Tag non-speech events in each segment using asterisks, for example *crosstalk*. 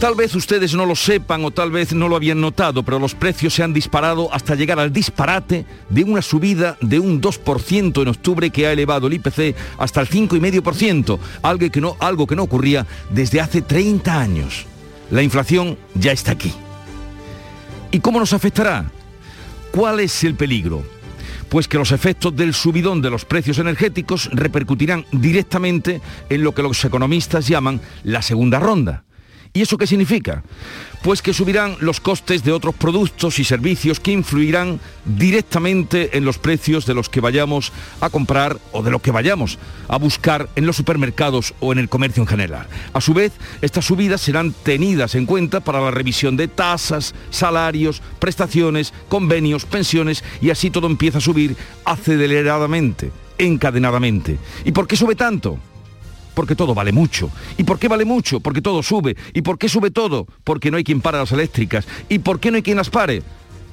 Tal vez ustedes no lo sepan o tal vez no lo habían notado, pero los precios se han disparado hasta llegar al disparate de una subida de un 2% en octubre que ha elevado el IPC hasta el 5,5%, algo que no, algo que no ocurría desde hace 30 años. La inflación ya está aquí. ¿Y cómo nos afectará? ¿Cuál es el peligro? Pues que los efectos del subidón de los precios energéticos repercutirán directamente en lo que los economistas llaman la segunda ronda ¿Y eso qué significa? Pues que subirán los costes de otros productos y servicios que influirán directamente en los precios de los que vayamos a comprar o de lo que vayamos a buscar en los supermercados o en el comercio en general. A su vez, estas subidas serán tenidas en cuenta para la revisión de tasas, salarios, prestaciones, convenios, pensiones y así todo empieza a subir aceleradamente, encadenadamente. ¿Y por qué sube tanto? Porque todo vale mucho. ¿Y por qué vale mucho? Porque todo sube. ¿Y por qué sube todo? Porque no hay quien pare las eléctricas. ¿Y por qué no hay quien las pare?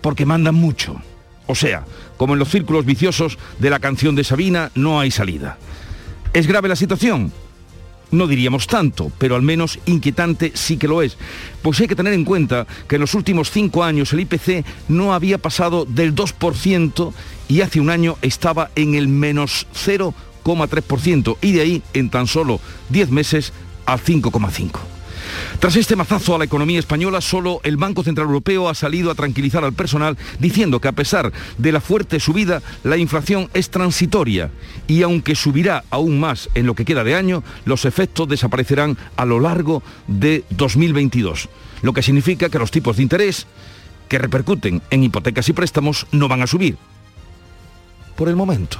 Porque mandan mucho. O sea, como en los círculos viciosos de la canción de Sabina, no hay salida. ¿Es grave la situación? No diríamos tanto, pero al menos inquietante sí que lo es. Pues hay que tener en cuenta que en los últimos cinco años el IPC no había pasado del 2% y hace un año estaba en el menos 0 3% y de ahí en tan solo 10 meses al 5,5%. Tras este mazazo a la economía española, solo el Banco Central Europeo ha salido a tranquilizar al personal diciendo que a pesar de la fuerte subida, la inflación es transitoria y aunque subirá aún más en lo que queda de año, los efectos desaparecerán a lo largo de 2022, lo que significa que los tipos de interés que repercuten en hipotecas y préstamos no van a subir. Por el momento.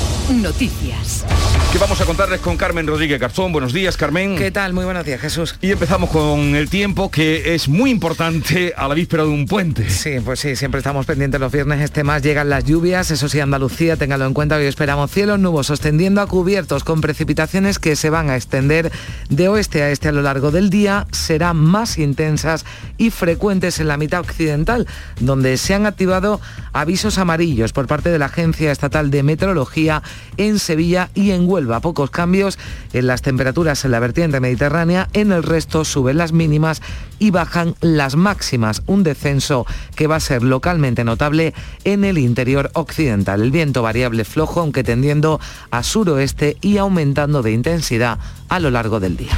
Noticias. Que vamos a contarles con Carmen Rodríguez Garzón. Buenos días, Carmen. ¿Qué tal? Muy buenos días, Jesús. Y empezamos con el tiempo, que es muy importante a la víspera de un puente. Sí, pues sí, siempre estamos pendientes los viernes. Este más llegan las lluvias, eso sí, Andalucía, téngalo en cuenta. Hoy esperamos cielos nubosos tendiendo a cubiertos con precipitaciones que se van a extender de oeste a este a lo largo del día. Serán más intensas y frecuentes en la mitad occidental, donde se han activado avisos amarillos por parte de la Agencia Estatal de Meteorología en Sevilla y en Huelva. Pocos cambios en las temperaturas en la vertiente mediterránea, en el resto suben las mínimas y bajan las máximas, un descenso que va a ser localmente notable en el interior occidental. El viento variable flojo, aunque tendiendo a suroeste y aumentando de intensidad a lo largo del día.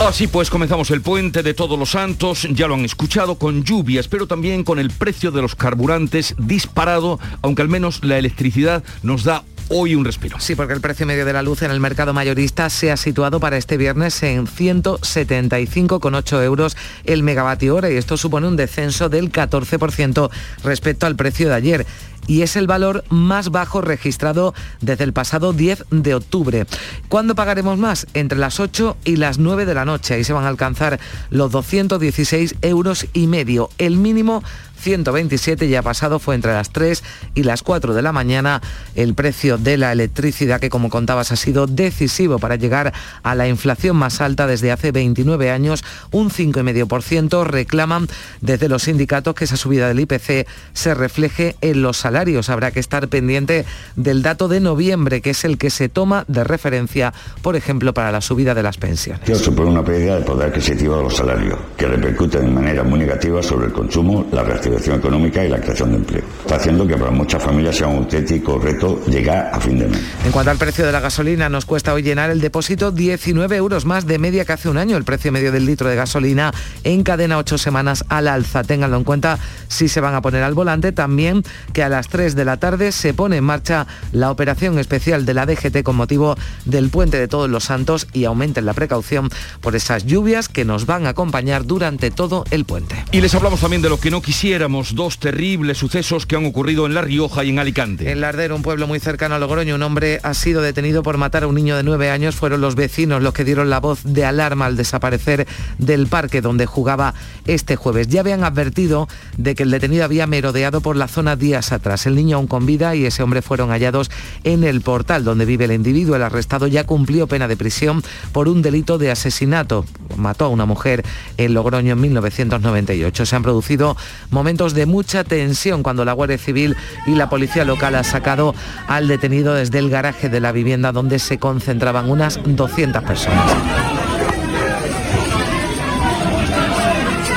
Así pues, comenzamos el puente de Todos los Santos, ya lo han escuchado, con lluvias, pero también con el precio de los carburantes disparado, aunque al menos la electricidad nos da hoy un respiro. Sí, porque el precio medio de la luz en el mercado mayorista se ha situado para este viernes en 175,8 euros el megavatio hora y esto supone un descenso del 14% respecto al precio de ayer y es el valor más bajo registrado desde el pasado 10 de octubre. ¿Cuándo pagaremos más? Entre las 8 y las 9 de la noche. Ahí se van a alcanzar los 216 euros y medio. El mínimo 127 ya pasado fue entre las 3 y las 4 de la mañana el precio de la electricidad que como contabas ha sido decisivo para llegar a la inflación más alta desde hace 29 años, un 5,5% reclaman desde los sindicatos que esa subida del IPC se refleje en los salarios. Habrá que estar pendiente del dato de noviembre, que es el que se toma de referencia, por ejemplo, para la subida de las pensiones. Esto supone una pérdida de poder adquisitivo de los salarios, que repercute de manera muy negativa sobre el consumo, la reactivación económica y la creación de empleo. Está haciendo que para muchas familias sea un auténtico reto llegar a fin de mes. En cuanto al precio de la gasolina, nos cuesta hoy llenar el depósito 19 euros más de media que hace un año. El precio medio del litro de gasolina encadena ocho semanas al alza. Ténganlo en cuenta si se van a poner al volante. También que a las las 3 de la tarde se pone en marcha la operación especial de la DGT con motivo del puente de todos los santos y aumenten la precaución por esas lluvias que nos van a acompañar durante todo el puente. Y les hablamos también de lo que no quisiéramos, dos terribles sucesos que han ocurrido en La Rioja y en Alicante. En Lardero, un pueblo muy cercano a Logroño, un hombre ha sido detenido por matar a un niño de nueve años. Fueron los vecinos los que dieron la voz de alarma al desaparecer del parque donde jugaba este jueves. Ya habían advertido de que el detenido había merodeado por la zona días atrás. El niño aún con vida y ese hombre fueron hallados en el portal donde vive el individuo. El arrestado ya cumplió pena de prisión por un delito de asesinato. Mató a una mujer en Logroño en 1998. Se han producido momentos de mucha tensión cuando la Guardia Civil y la policía local ha sacado al detenido desde el garaje de la vivienda donde se concentraban unas 200 personas.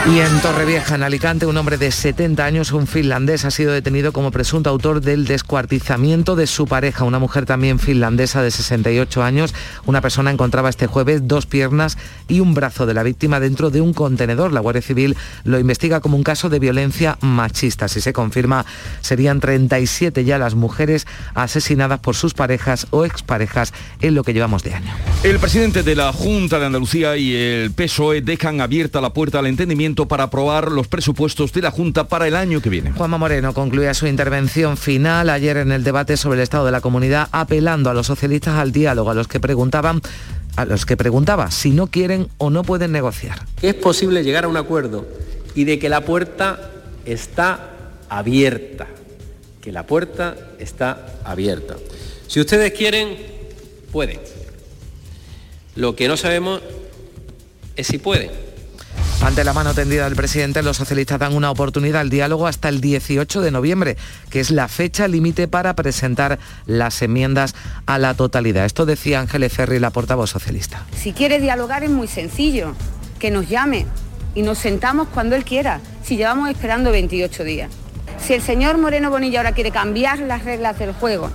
Y en Torrevieja, en Alicante, un hombre de 70 años, un finlandés, ha sido detenido como presunto autor del descuartizamiento de su pareja, una mujer también finlandesa de 68 años. Una persona encontraba este jueves dos piernas y un brazo de la víctima dentro de un contenedor. La Guardia Civil lo investiga como un caso de violencia machista. Si se confirma, serían 37 ya las mujeres asesinadas por sus parejas o exparejas en lo que llevamos de año. El presidente de la Junta de Andalucía y el PSOE dejan abierta la puerta al entendimiento para aprobar los presupuestos de la Junta para el año que viene. Juanma Moreno concluía su intervención final ayer en el debate sobre el estado de la comunidad apelando a los socialistas al diálogo, a los que preguntaban a los que preguntaba si no quieren o no pueden negociar. Es posible llegar a un acuerdo y de que la puerta está abierta, que la puerta está abierta. Si ustedes quieren, pueden. Lo que no sabemos es si pueden. Ante la mano tendida del presidente, los socialistas dan una oportunidad al diálogo hasta el 18 de noviembre, que es la fecha límite para presentar las enmiendas a la totalidad. Esto decía Ángeles Ferri, la portavoz socialista. Si quiere dialogar es muy sencillo, que nos llame y nos sentamos cuando él quiera, si llevamos esperando 28 días. Si el señor Moreno Bonilla ahora quiere cambiar las reglas del juego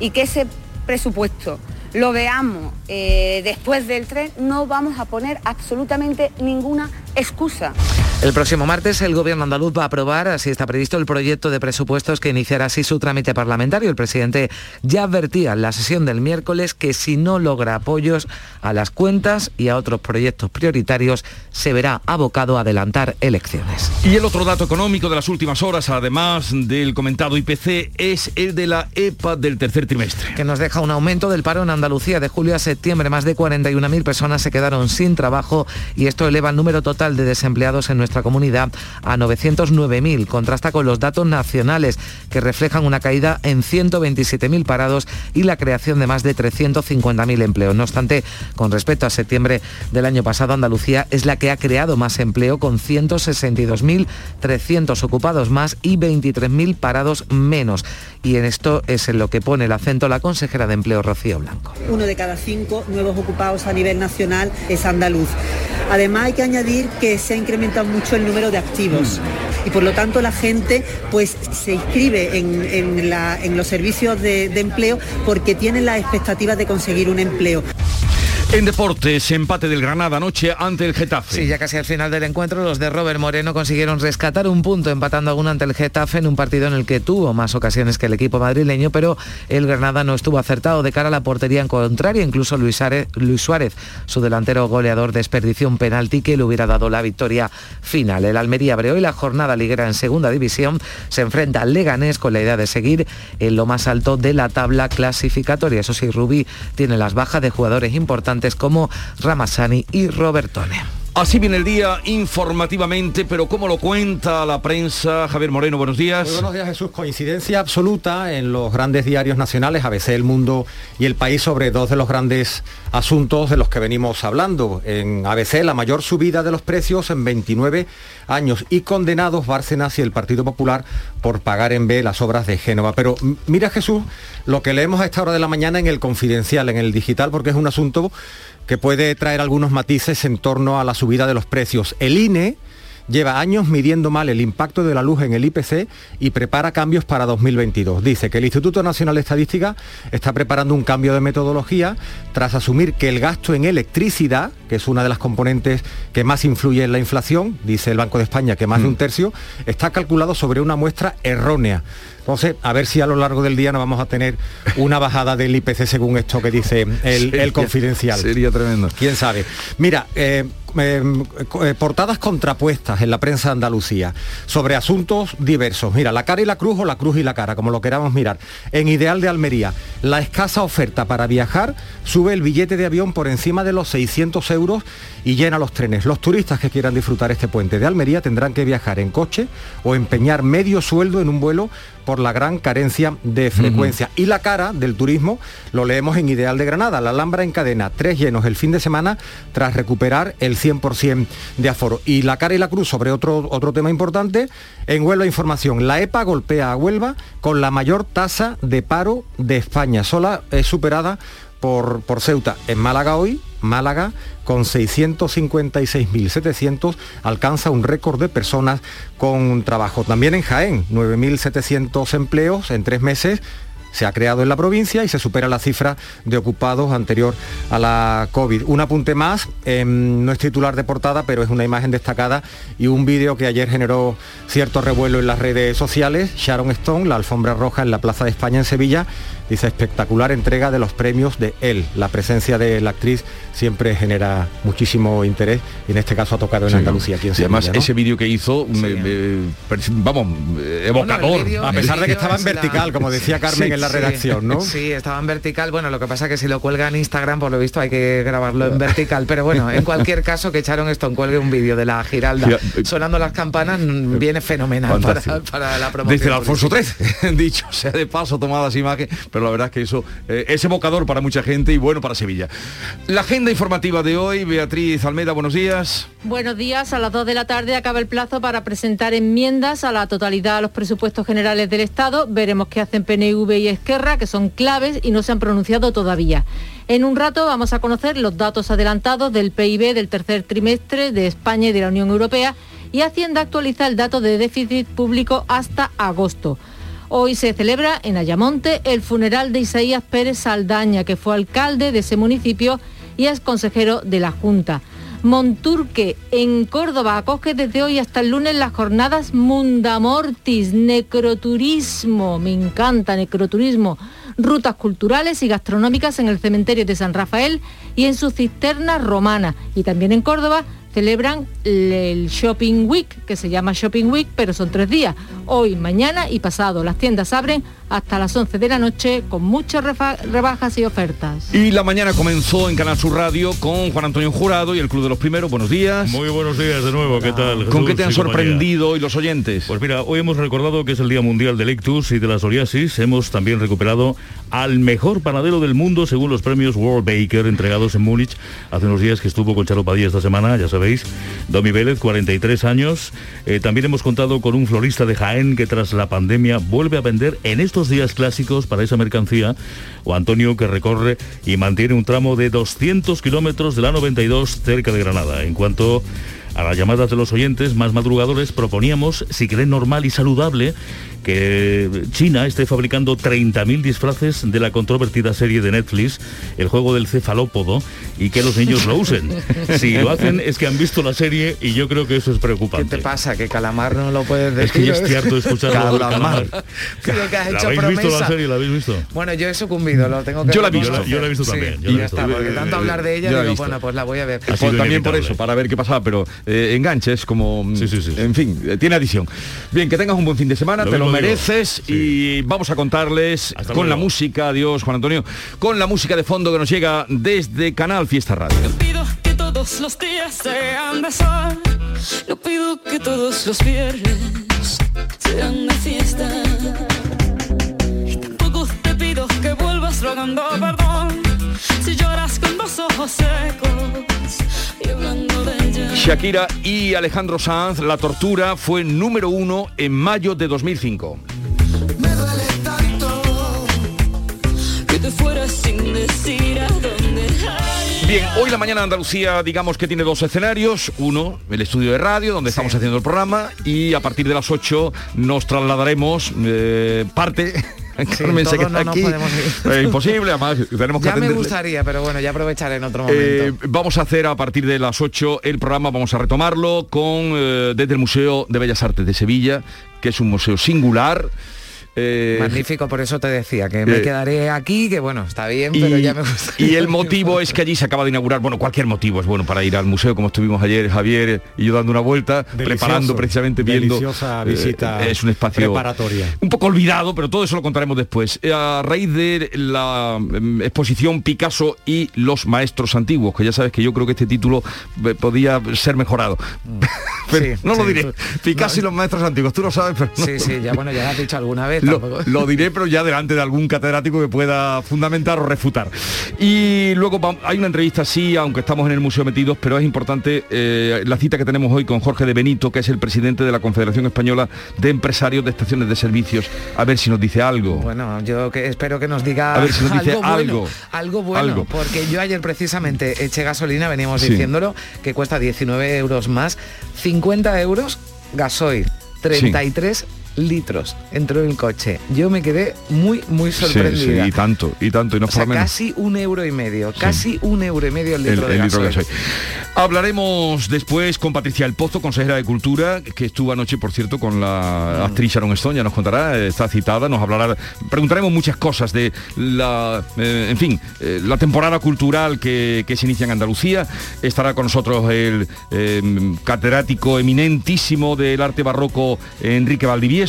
y que ese presupuesto lo veamos eh, después del tren, no vamos a poner absolutamente ninguna excusa. El próximo martes el gobierno andaluz va a aprobar, así está previsto, el proyecto de presupuestos que iniciará así su trámite parlamentario. El presidente ya advertía en la sesión del miércoles que si no logra apoyos a las cuentas y a otros proyectos prioritarios, se verá abocado a adelantar elecciones. Y el otro dato económico de las últimas horas, además del comentado IPC, es el de la EPA del tercer trimestre. Que nos deja un aumento del paro en Andalucía de julio a septiembre. Más de 41.000 personas se quedaron sin trabajo y esto eleva el número total de desempleados en nuestra comunidad a 909.000. Contrasta con los datos nacionales que reflejan una caída en 127.000 parados y la creación de más de 350.000 empleos. No obstante, con respecto a septiembre del año pasado, Andalucía es la que ha creado más empleo con 162.300 ocupados más y 23.000 parados menos. Y en esto es en lo que pone el acento la consejera de Empleo, Rocío Blanco. Uno de cada cinco nuevos ocupados a nivel nacional es andaluz. Además hay que añadir que se ha incrementado mucho el número de activos y por lo tanto la gente pues se inscribe en, los servicios de, de empleo porque tienen las expectativas de conseguir un empleo. En deportes, empate del Granada anoche ante el Getafe. Sí, ya casi al final del encuentro, los de Robert Moreno consiguieron rescatar un punto empatando a uno ante el Getafe en un partido en el que tuvo más ocasiones que el equipo madrileño, pero el Granada no estuvo acertado de cara a la portería en contraria. Incluso Luis, Suárez, su delantero goleador, desperdició un penalti que le hubiera dado la victoria final. El Almería abre hoy la jornada liguera en segunda división. Se enfrenta al Leganés con la idea de seguir en lo más alto de la tabla clasificatoria. Eso sí, Rubí tiene las bajas de jugadores importantes como Ramasani y Robertone. Así viene el día informativamente, pero ¿cómo lo cuenta la prensa? Javier Moreno, buenos días. buenos días, Jesús. Coincidencia absoluta en los grandes diarios nacionales, ABC, El Mundo y El País, sobre dos de los grandes asuntos de los que venimos hablando. En ABC, la mayor subida de los precios en 29 años y condenados Bárcenas y el Partido Popular por pagar en B las obras de Génova. Pero mira, Jesús, lo que leemos a esta hora de la mañana en el confidencial, en el digital, porque es un asunto que puede traer algunos matices en torno a la subida de los precios. El INE lleva años midiendo mal el impacto de la luz en el IPC y prepara cambios para 2022. Dice que el Instituto Nacional de Estadística está preparando un cambio de metodología tras asumir que el gasto en electricidad, que es una de las componentes que más influye en la inflación, dice el Banco de España que más de un mm. tercio, está calculado sobre una muestra errónea. Entonces, a ver si a lo largo del día no vamos a tener una bajada del IPC según esto que dice *laughs* el, confidencial. Sería tremendo. ¿Quién sabe? Mira, eh, eh, eh, portadas contrapuestas en la prensa de Andalucía sobre asuntos diversos. Mira, la cara y la cruz o la cruz y la cara, como lo queramos mirar. En Ideal de Almería, la escasa oferta para viajar sube el billete de avión por encima de los 600 euros y llena los trenes. Los turistas que quieran disfrutar este puente de Almería tendrán que viajar en coche o empeñar medio sueldo en un vuelo por la gran carencia de frecuencia. Y la cara del turismo lo leemos en Ideal de Granada. La Alhambra en cadena, tres llenos el fin de semana tras recuperar el 100% de aforo. Y la cara y la cruz sobre otro, otro tema importante. En Huelva Información, la EPA golpea a Huelva con la mayor tasa de paro de España. Sola es superada por, Ceuta. En Málaga hoy, Málaga con 656.700 alcanza un récord de personas con trabajo. También en Jaén, 9.700 empleos en tres meses se ha creado en la provincia y se supera la cifra de ocupados anterior a la COVID. Un apunte más, em, no es titular de portada, pero es una imagen destacada y un vídeo que ayer generó cierto revuelo en las redes sociales. Sharon Stone, la alfombra roja en la Plaza de España en Sevilla, dice espectacular entrega de los premios de él. La presencia de la actriz siempre genera muchísimo interés y en este caso ha tocado en Andalucía. y además ese vídeo que hizo, vamos, evocador. a pesar de que estaba en vertical, como decía Carmen en la redacción, ¿no? Sí, estaba en vertical. Bueno, lo que pasa es que si lo cuelga en Instagram, por lo visto hay que grabarlo en vertical. Pero bueno, en *laughs* cualquier caso que echaron esto en cuelgue un vídeo de la Giralda sonando las campanas viene fenomenal para, la promoción. Desde el Alfonso XIII, *laughs* dicho sea de paso, tomadas imágenes pero la verdad es que eso eh, es evocador para mucha gente y bueno para Sevilla. La informativa de hoy, Beatriz Almeida, buenos días. Buenos días, a las 2 de la tarde acaba el plazo para presentar enmiendas a la totalidad a los presupuestos generales del Estado. Veremos qué hacen PNV y Esquerra, que son claves y no se han pronunciado todavía. En un rato vamos a conocer los datos adelantados del PIB del tercer trimestre de España y de la Unión Europea y Hacienda actualiza el dato de déficit público hasta agosto. Hoy se celebra en Ayamonte el funeral de Isaías Pérez Saldaña, que fue alcalde de ese municipio y es consejero de la Junta. Monturque, en Córdoba, acoge desde hoy hasta el lunes las jornadas Mundamortis, necroturismo, me encanta necroturismo, rutas culturales y gastronómicas en el cementerio de San Rafael y en su cisterna romana. Y también en Córdoba celebran el Shopping Week, que se llama Shopping Week, pero son tres días, hoy, mañana y pasado. Las tiendas abren hasta las 11 de la noche con muchas rebajas y ofertas. Y la mañana comenzó en Canal Sur Radio con Juan Antonio Jurado y el Club de los Primeros. Buenos días. Muy buenos días de nuevo, ¿qué tal? ¿Con qué te han sorprendido hoy los oyentes? Pues mira, hoy hemos recordado que es el Día Mundial del Ictus y de la psoriasis. Hemos también recuperado al mejor panadero del mundo según los premios World Baker entregados en Múnich hace unos días que estuvo con Charo Padilla esta semana, ya sabéis. Domi Vélez, 43 años. Eh, también hemos contado con un florista de Jaén que tras la pandemia vuelve a vender en estos días clásicos para esa mercancía, o Antonio que recorre y mantiene un tramo de 200 kilómetros de la 92 cerca de Granada. En cuanto a las llamadas de los oyentes más madrugadores, proponíamos, si creen normal y saludable, que China esté fabricando 30.000 disfraces de la controvertida serie de Netflix, el juego del cefalópodo, y que los niños lo usen. *laughs* Si lo hacen es que han visto la serie y yo creo que eso es preocupante. ¿Qué te pasa? ¿Que Calamar no lo puedes decir? Es que yo estoy harto de escuchar Calamar. ¿La habéis visto la serie? ¿La habéis visto? Bueno, yo he sucumbido, lo tengo que Yo la he visto, yo la he visto también. y ya está, porque tanto hablar de ella, digo, bueno, pues la voy a ver. Pues también por eso, para ver qué pasaba, pero eh, enganches como... Sí, sí, sí. En fin, eh, tiene adición. Bien, que tengas un buen fin de semana, te lo mereces y vamos a contarles con la música, adiós Juan Antonio, con la música de fondo que nos llega desde Canal Fiesta Radio. Yo pido que todos los días sean de sol, yo pido que todos los viernes sean de fiesta. Y tampoco te pido que vuelvas rogando perdón, los ojos secos y hablando de Shakira y Alejandro Sanz, La Tortura fue número uno en mayo de 2005. Me duele tanto que te fueras sin decir a dónde hay. Bien, hoy la mañana de Andalucía digamos que tiene dos escenarios. Uno, el estudio de radio, donde estamos haciendo el programa, y a partir de las 8 nos trasladaremos eh, parte... *laughs* Carmen se todos queda no aquí. *laughs* Es imposible, además tenemos que Ya me gustaría, pero bueno, ya aprovecharé en otro momento. Eh, vamos a hacer a partir de las 8 el programa, vamos a retomarlo con eh, desde el Museo de Bellas Artes de Sevilla, que es un museo singular. Eh, Magnífico, por eso te decía que me eh, quedaré aquí, que bueno, está bien, pero ya me gusta. y el *laughs* motivo es que allí se acaba de inaugurar, bueno, cualquier motivo es bueno para ir al museo, como estuvimos ayer Javier y yo dando una vuelta, preparando precisamente viendo. Deliciosa eh, visita es un espacio preparatoria. un poco olvidado, pero todo eso lo contaremos después. A raíz de la mm, exposición Picasso y los maestros antiguos, que ya sabes que yo creo que este título podía ser mejorado. *laughs* Pero Sí, no lo diré. tú- Picasso y los maestros antiguos, tú lo sabes, pero no- Sí, sí, ya bueno, ya lo has dicho alguna vez. *laughs* lo, diré, pero ya delante de algún catedrático que pueda fundamentar o refutar. Y luego hay una entrevista, sí, aunque estamos en el museo metidos, pero es importante eh, la cita que tenemos hoy con Jorge de Benito, que es el presidente de la Confederación Española de Empresarios de Estaciones de Servicios. A ver si nos dice algo. Bueno, yo que espero que nos diga A ver si nos dice algo, bueno, algo. algo bueno, Algo. porque yo ayer precisamente eché gasolina, veníamos Sí. diciéndolo, que cuesta 19 euros más, 50 euros gasoil, 33 litros entró en el coche. Yo me quedé muy, muy Sí, sí, sorprendida. y tanto, y tanto, y no O sea, por lo menos. casi un euro y medio, casi un euro y medio el El, litro de el litro de gasoil. gasoil. Hablaremos después con Patricia El Pozo, consejera de Cultura, que estuvo anoche, por cierto, con la actriz Sharon Stone, ya nos contará, está citada, nos hablará, preguntaremos muchas cosas de la, eh, en fin, eh, la temporada cultural que, que se inicia en Andalucía. Estará con nosotros el eh, catedrático eminentísimo del arte barroco Enrique Valdivieso.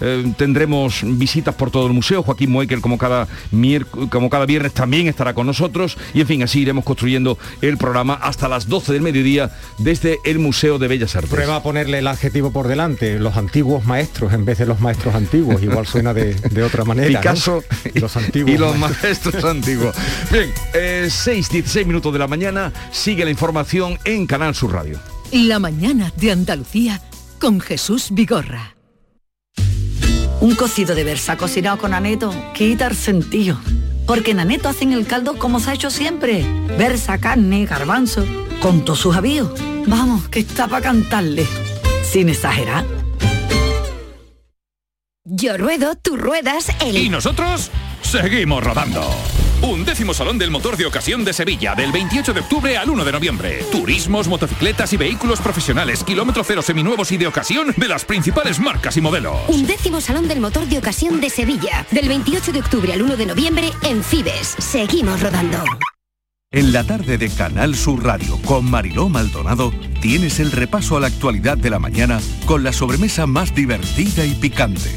Eh, tendremos visitas por todo el museo. Joaquín Moekel, como cada, como cada viernes, también estará con nosotros. Y en fin, así iremos construyendo el programa hasta las 12 del mediodía desde el Museo de Bellas Artes. Prueba a ponerle el adjetivo por delante, los antiguos maestros en vez de los maestros antiguos, igual suena de, de otra manera. ¿no? Picasso los antiguos y los maestros. maestros antiguos. Bien, eh, 6, 16 minutos de la mañana, sigue la información en Canal Sur Radio. La mañana de Andalucía con Jesús Vigorra. Un cocido de versa cocinado con aneto quita el sentido. Porque en aneto hacen el caldo como se ha hecho siempre. Versa, carne, garbanzo, con todos sus avíos. Vamos, que está para cantarle. Sin exagerar. Yo ruedo, tú ruedas, el... Y nosotros seguimos rodando. Un décimo Salón del Motor de Ocasión de Sevilla, del 28 de octubre al 1 de noviembre. Turismos, motocicletas y vehículos profesionales, kilómetro cero seminuevos y de ocasión de las principales marcas y modelos. Un décimo Salón del Motor de Ocasión de Sevilla, del 28 de octubre al 1 de noviembre en Fibes. Seguimos rodando. En la tarde de Canal Sur Radio con Mariló Maldonado tienes el repaso a la actualidad de la mañana con la sobremesa más divertida y picante,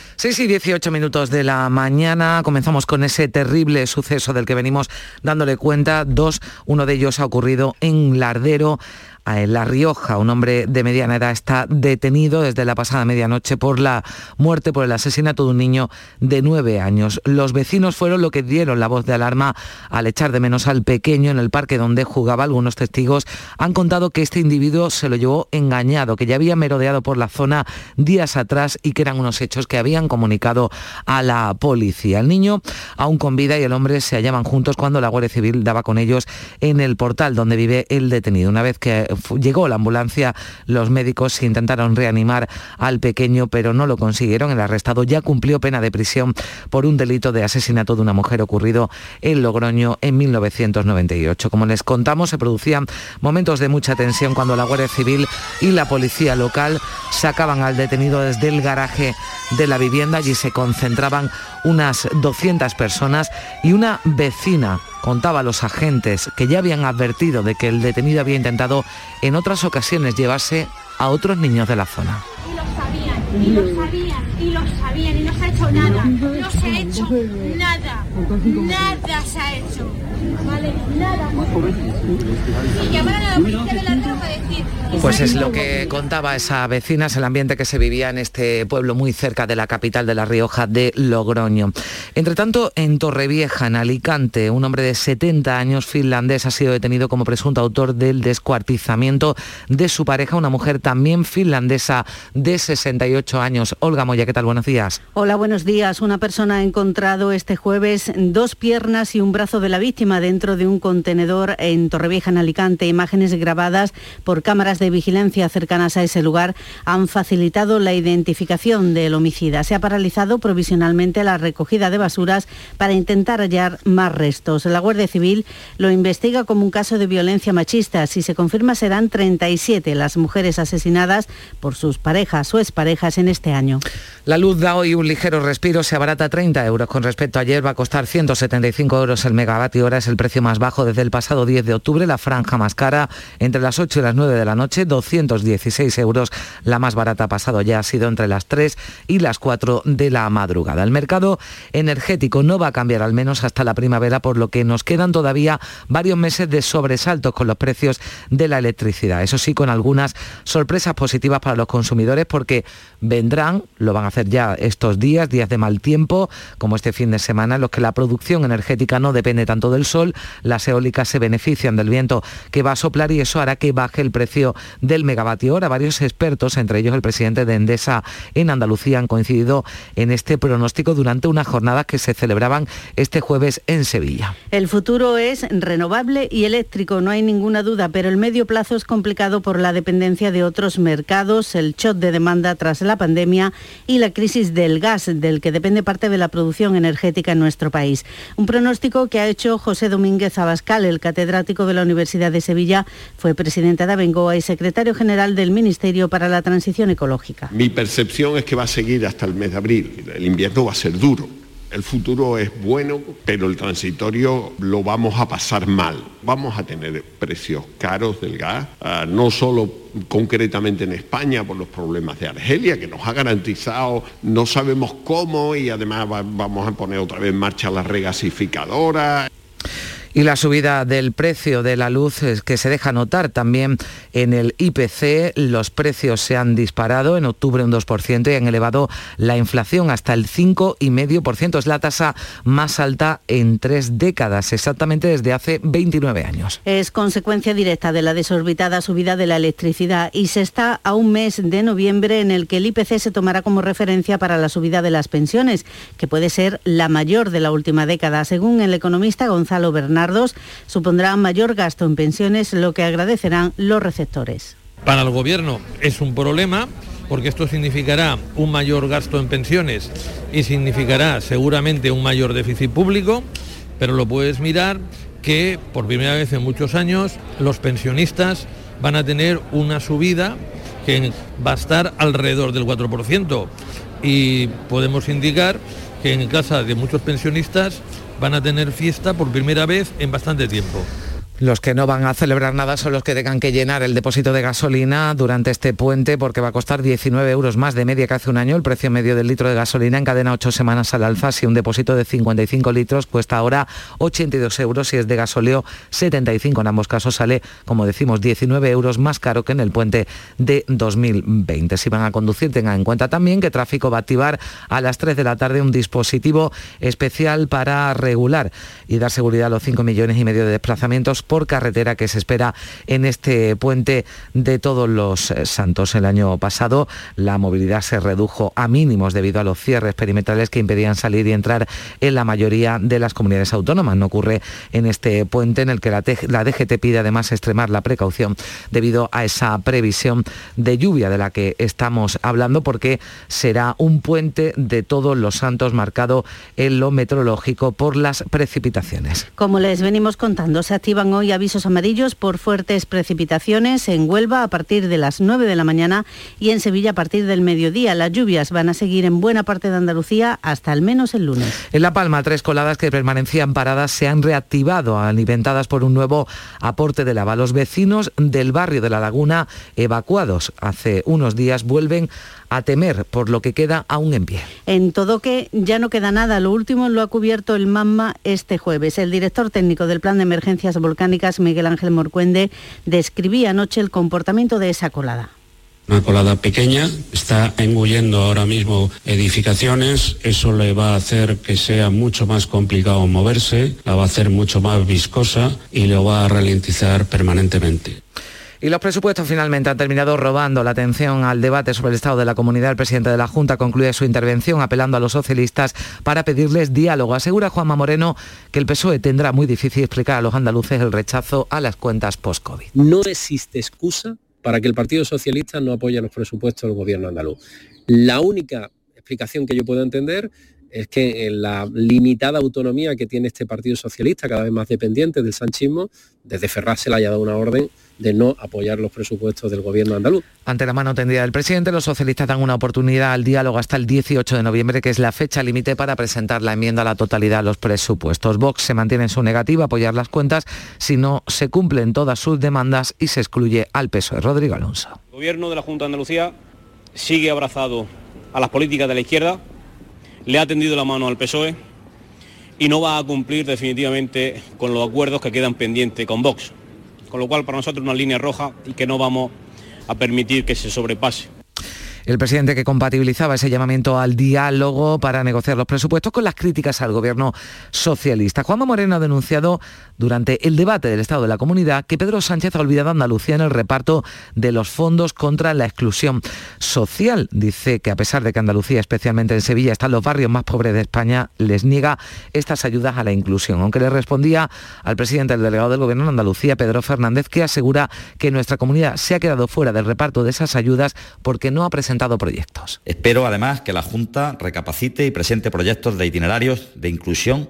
6 y 18 minutos de la mañana comenzamos con ese terrible suceso del que venimos dándole cuenta. Dos, uno de ellos ha ocurrido en Lardero, en La Rioja. Un hombre de mediana edad está detenido desde la pasada medianoche por la muerte, por el asesinato de un niño de nueve años. Los vecinos fueron lo que dieron la voz de alarma al echar de menos al pequeño en el parque donde jugaba. Algunos testigos han contado que este individuo se lo llevó engañado, que ya había merodeado por la zona días atrás y que eran unos hechos que habían comunicado a la policía. El niño aún con vida y el hombre se hallaban juntos cuando la Guardia Civil daba con ellos en el portal donde vive el detenido. Una vez que llegó la ambulancia, los médicos intentaron reanimar al pequeño, pero no lo consiguieron. El arrestado ya cumplió pena de prisión por un delito de asesinato de una mujer ocurrido en Logroño en 1998. Como les contamos, se producían momentos de mucha tensión cuando la Guardia Civil y la policía local sacaban al detenido desde el garaje de la vivienda. Allí se concentraban unas 200 personas y una vecina contaba a los agentes que ya habían advertido de que el detenido había intentado en otras ocasiones llevarse a otros niños de la zona. No se ha hecho nada. No se ha hecho nada. Nada se ha hecho. ¿Vale? Nada. Y llamaron a la policía de la Rioja a decir Pues es lo que contaba esa vecina, es el ambiente que se vivía en este pueblo muy cerca de la capital de La Rioja de Logroño. Entre tanto, en Torrevieja, en Alicante, un hombre de 70 años finlandés ha sido detenido como presunto autor del descuartizamiento de su pareja, una mujer también finlandesa de 68 años. Olga Moya, ¿qué tal? Buenos días. Hola, buenos días. Una persona ha encontrado este jueves dos piernas y un brazo de la víctima dentro de un contenedor en Torrevieja, en Alicante. Imágenes grabadas por cámaras de vigilancia cercanas a ese lugar han facilitado la identificación del homicida. Se ha paralizado provisionalmente la recogida de basuras para intentar hallar más restos. La Guardia Civil lo investiga como un caso de violencia machista. Si se confirma serán 37 las mujeres asesinadas por sus parejas o exparejas en este año. La luz da hoy un ligero respiro, se abarata 30 euros con respecto a ayer, va a costar 175 euros el megavatio hora, es el precio más bajo desde el pasado 10 de octubre, la franja más cara entre las 8 y las 9 de la noche, 216 euros, la más barata pasado ya ha sido entre las 3 y las 4 de la madrugada. El mercado energético no va a cambiar al menos hasta la primavera, por lo que nos quedan todavía varios meses de sobresaltos con los precios de la electricidad. Eso sí, con algunas sorpresas positivas para los consumidores porque vendrán, lo van a hacer ya estos días, días de mal tiempo, como este fin de semana, en los que la producción energética no depende tanto del sol, las eólicas se benefician del viento que va a soplar y eso hará que baje el precio del megavatio hora. Varios expertos, entre ellos el presidente de Endesa en Andalucía, han coincidido en este pronóstico durante unas jornadas que se celebraban este jueves en Sevilla. El futuro es renovable y eléctrico, no hay ninguna duda, pero el medio plazo es complicado por la dependencia de otros mercados, el shot de demanda tras la pandemia y la crisis del gas, del que depende parte de la producción energética en nuestro país. Un pronóstico que ha hecho José Domínguez Abascal, el catedrático de la Universidad de Sevilla, fue presidente de Abengoa y secretario general del Ministerio para la Transición Ecológica. Mi percepción es que va a seguir hasta el mes de abril. El invierno va a ser duro. El futuro es bueno, pero el transitorio lo vamos a pasar mal. Vamos a tener precios caros del gas, uh, no solo concretamente en España por los problemas de Argelia, que nos ha garantizado, no sabemos cómo, y además va, vamos a poner otra vez en marcha la regasificadora. Y la subida del precio de la luz que se deja notar también en el IPC. Los precios se han disparado en octubre un 2% y han elevado la inflación hasta el 5,5%. Es la tasa más alta en tres décadas, exactamente desde hace 29 años. Es consecuencia directa de la desorbitada subida de la electricidad y se está a un mes de noviembre en el que el IPC se tomará como referencia para la subida de las pensiones, que puede ser la mayor de la última década. Según el economista Gonzalo Bernal, supondrá mayor gasto en pensiones, lo que agradecerán los receptores. Para el Gobierno es un problema porque esto significará un mayor gasto en pensiones y significará seguramente un mayor déficit público, pero lo puedes mirar que por primera vez en muchos años los pensionistas van a tener una subida que va a estar alrededor del 4% y podemos indicar que en casa de muchos pensionistas van a tener fiesta por primera vez en bastante tiempo. Los que no van a celebrar nada son los que tengan que llenar el depósito de gasolina durante este puente porque va a costar 19 euros más de media que hace un año. El precio medio del litro de gasolina encadena ocho semanas al alza. Si un depósito de 55 litros cuesta ahora 82 euros, si es de gasóleo 75. En ambos casos sale, como decimos, 19 euros más caro que en el puente de 2020. Si van a conducir, tengan en cuenta también que tráfico va a activar a las 3 de la tarde un dispositivo especial para regular y dar seguridad a los 5 millones y medio de desplazamientos por carretera que se espera en este puente de todos los eh, santos. El año pasado la movilidad se redujo a mínimos debido a los cierres perimetrales que impedían salir y entrar en la mayoría de las comunidades autónomas. No ocurre en este puente en el que la, DGT pide además extremar la precaución debido a esa previsión de lluvia de la que estamos hablando porque será un puente de todos los santos marcado en lo meteorológico por las precipitaciones. Como les venimos contando, se activan hoy avisos amarillos por fuertes precipitaciones en Huelva a partir de las 9 de la mañana y en Sevilla a partir del mediodía. Las lluvias van a seguir en buena parte de Andalucía hasta al menos el lunes. En La Palma, tres coladas que permanecían paradas se han reactivado, alimentadas por un nuevo aporte de lava. Los vecinos del barrio de La Laguna, evacuados hace unos días, vuelven a temer por lo que queda aún en pie. En Todoque ya no queda nada. Lo último lo ha cubierto el MAMMA este jueves. El director técnico del Plan de Emergencias Volcánicas Miguel Ángel Morcuende, describía anoche el comportamiento de esa colada. Una colada pequeña, está engullendo ahora mismo edificaciones, eso le va a hacer que sea mucho más complicado moverse, la va a hacer mucho más viscosa y lo va a ralentizar permanentemente. Y los presupuestos finalmente han terminado robando la atención al debate sobre el estado de la comunidad. El presidente de la Junta concluye su intervención apelando a los socialistas para pedirles diálogo. Asegura Juanma Moreno que el PSOE tendrá muy difícil explicar a los andaluces el rechazo a las cuentas post-COVID. No existe excusa para que el Partido Socialista no apoye los presupuestos del gobierno andaluz. La única explicación que yo puedo entender es que en la limitada autonomía que tiene este Partido Socialista, cada vez más dependiente del sanchismo, desde Ferraz se le haya dado una orden de no apoyar los presupuestos del gobierno andaluz. Ante la mano tendida del presidente, los socialistas dan una oportunidad al diálogo hasta el 18 de noviembre, que es la fecha límite para presentar la enmienda a la totalidad a los presupuestos. Vox se mantiene en su negativa a apoyar las cuentas si no se cumplen todas sus demandas y se excluye al PSOE. Rodrigo Alonso. El gobierno de la Junta de Andalucía sigue abrazado a las políticas de la izquierda, le ha tendido la mano al PSOE y no va a cumplir definitivamente con los acuerdos que quedan pendientes con Vox con lo cual para nosotros una línea roja y que no vamos a permitir que se sobrepase. El presidente que compatibilizaba ese llamamiento al diálogo para negociar los presupuestos con las críticas al gobierno socialista. Juanma Moreno ha denunciado durante el debate del Estado de la Comunidad que Pedro Sánchez ha olvidado a Andalucía en el reparto de los fondos contra la exclusión social. Dice que a pesar de que Andalucía, especialmente en Sevilla, están los barrios más pobres de España, les niega estas ayudas a la inclusión. Aunque le respondía al presidente del delegado del Gobierno en Andalucía, Pedro Fernández, que asegura que nuestra comunidad se ha quedado fuera del reparto de esas ayudas porque no ha presentado Espero además que la Junta recapacite y presente proyectos de itinerarios de inclusión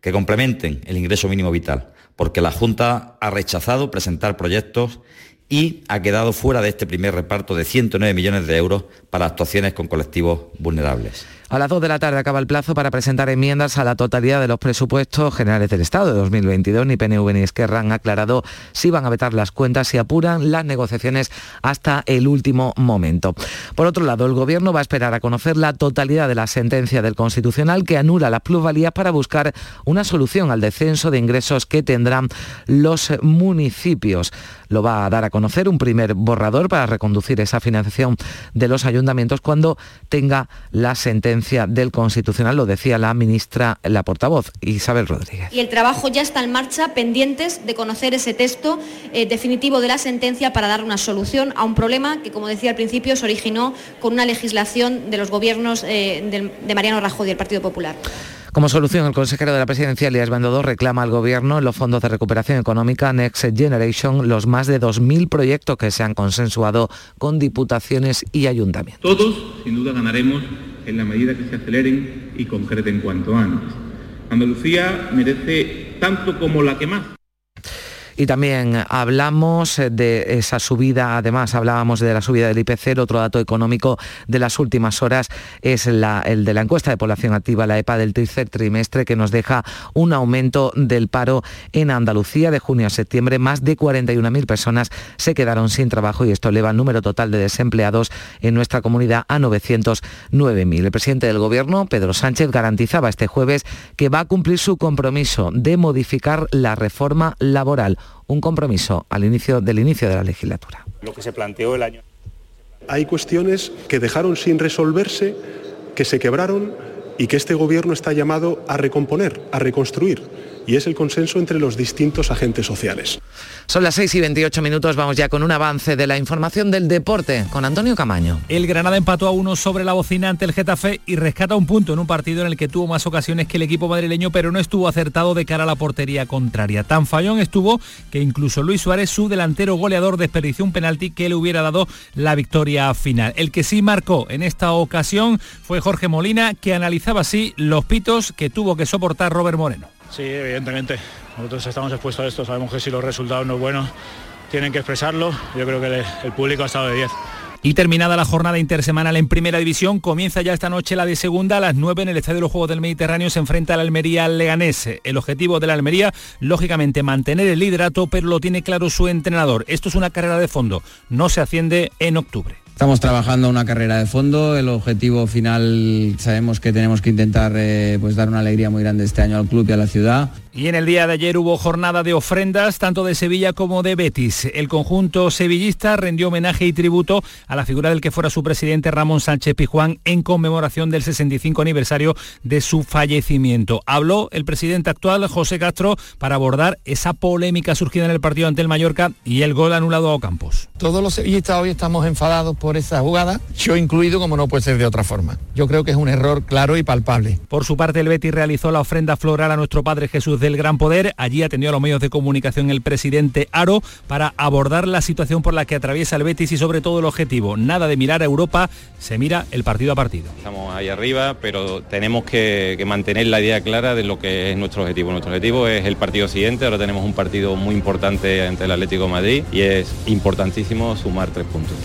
que complementen el ingreso mínimo vital, porque la Junta ha rechazado presentar proyectos y ha quedado fuera de este primer reparto de 109 millones de euros para actuaciones con colectivos vulnerables. A las 2 de la tarde acaba el plazo para presentar enmiendas a la totalidad de los presupuestos generales del Estado de 2022. Ni PNV ni Esquerra han aclarado si van a vetar las cuentas y apuran las negociaciones hasta el último momento. Por otro lado, el Gobierno va a esperar a conocer la totalidad de la sentencia del Constitucional que anula las plusvalías para buscar una solución al descenso de ingresos que tendrán los municipios. Lo va a dar a conocer un primer borrador para reconducir esa financiación de los ayuntamientos cuando tenga la sentencia del Constitucional, lo decía la ministra, la portavoz, Isabel Rodríguez. Y el trabajo ya está en marcha, pendientes de conocer ese texto eh, definitivo de la sentencia para dar una solución a un problema que, como decía al principio, se originó con una legislación de los gobiernos eh, de, de Mariano Rajoy del Partido Popular. Como solución, el consejero de la presidencia, Elías Bendodo, reclama al Gobierno los fondos de recuperación económica Next Generation los más de 2.000 proyectos que se han consensuado con diputaciones y ayuntamientos. Todos, sin duda, ganaremos en la medida que se aceleren y concreten cuanto antes. Andalucía merece tanto como la que más. Y también hablamos de esa subida, además hablábamos de la subida del IPC, otro dato económico de las últimas horas es el de la encuesta de población activa, la EPA del tercer trimestre, que nos deja un aumento del paro en Andalucía de junio a septiembre. Más de 41.000 personas se quedaron sin trabajo y esto eleva el número total de desempleados en nuestra comunidad a 909.000. El presidente del Gobierno, Pedro Sánchez, garantizaba este jueves que va a cumplir su compromiso de modificar la reforma laboral un compromiso al inicio del inicio de la legislatura. Lo que se planteó el año. Hay cuestiones que dejaron sin resolverse, que se quebraron y que este gobierno está llamado a recomponer, a reconstruir y es el consenso entre los distintos agentes sociales. Son las 6 y 28 minutos, vamos ya con un avance de la información del deporte con Antonio Camaño. El Granada empató a uno sobre la bocina ante el Getafe y rescata un punto en un partido en el que tuvo más ocasiones que el equipo madrileño, pero no estuvo acertado de cara a la portería contraria. Tan fallón estuvo que incluso Luis Suárez, su delantero goleador, desperdició un penalti que le hubiera dado la victoria final. El que sí marcó en esta ocasión fue Jorge Molina, que analizaba así los pitos que tuvo que soportar Robert Moreno. Sí, evidentemente. Nosotros estamos expuestos a esto, sabemos que si los resultados no son buenos, tienen que expresarlo. Yo creo que el público ha estado de 10. Y terminada la jornada intersemanal en Primera División, comienza ya esta noche la de segunda a las 9 en el Estadio de los Juegos del Mediterráneo. Se enfrenta la Almería al Leganés. El objetivo de la Almería, lógicamente, mantener el liderato, pero lo tiene claro su entrenador. Esto es una carrera de fondo. No se asciende en octubre. Estamos trabajando una carrera de fondo, el objetivo final sabemos que tenemos que intentar eh, pues dar una alegría muy grande este año al club y a la ciudad. Y en el día de ayer hubo jornada de ofrendas tanto de Sevilla como de Betis. El conjunto sevillista rendió homenaje y tributo a la figura del que fuera su presidente Ramón Sánchez Pijuán en conmemoración del 65 aniversario de su fallecimiento. Habló el presidente actual José Castro para abordar esa polémica surgida en el partido ante el Mallorca y el gol anulado a Ocampos. Todos los sevillistas hoy estamos enfadados por esa jugada, yo incluido como no puede ser de otra forma. Yo creo que es un error claro y palpable. Por su parte el Betis realizó la ofrenda floral a nuestro Padre Jesús del Gran Poder. Allí atendió a los medios de comunicación el presidente Aro para abordar la situación por la que atraviesa el Betis y sobre todo el objetivo. Nada de mirar a Europa, se mira el partido a partido. Estamos ahí arriba, pero tenemos que, mantener la idea clara de lo que es nuestro objetivo. Nuestro objetivo es el partido siguiente. Ahora tenemos un partido muy importante ante el Atlético Madrid y es importantísimo sumar tres puntos.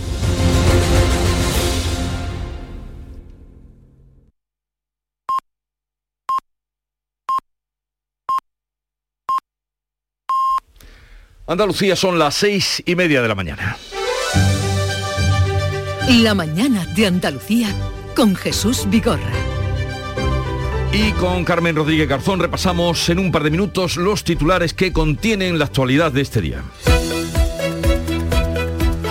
Andalucía son las seis y media de la mañana. La mañana de Andalucía con Jesús Vigorra. Y con Carmen Rodríguez Garzón repasamos en un par de minutos los titulares que contienen la actualidad de este día.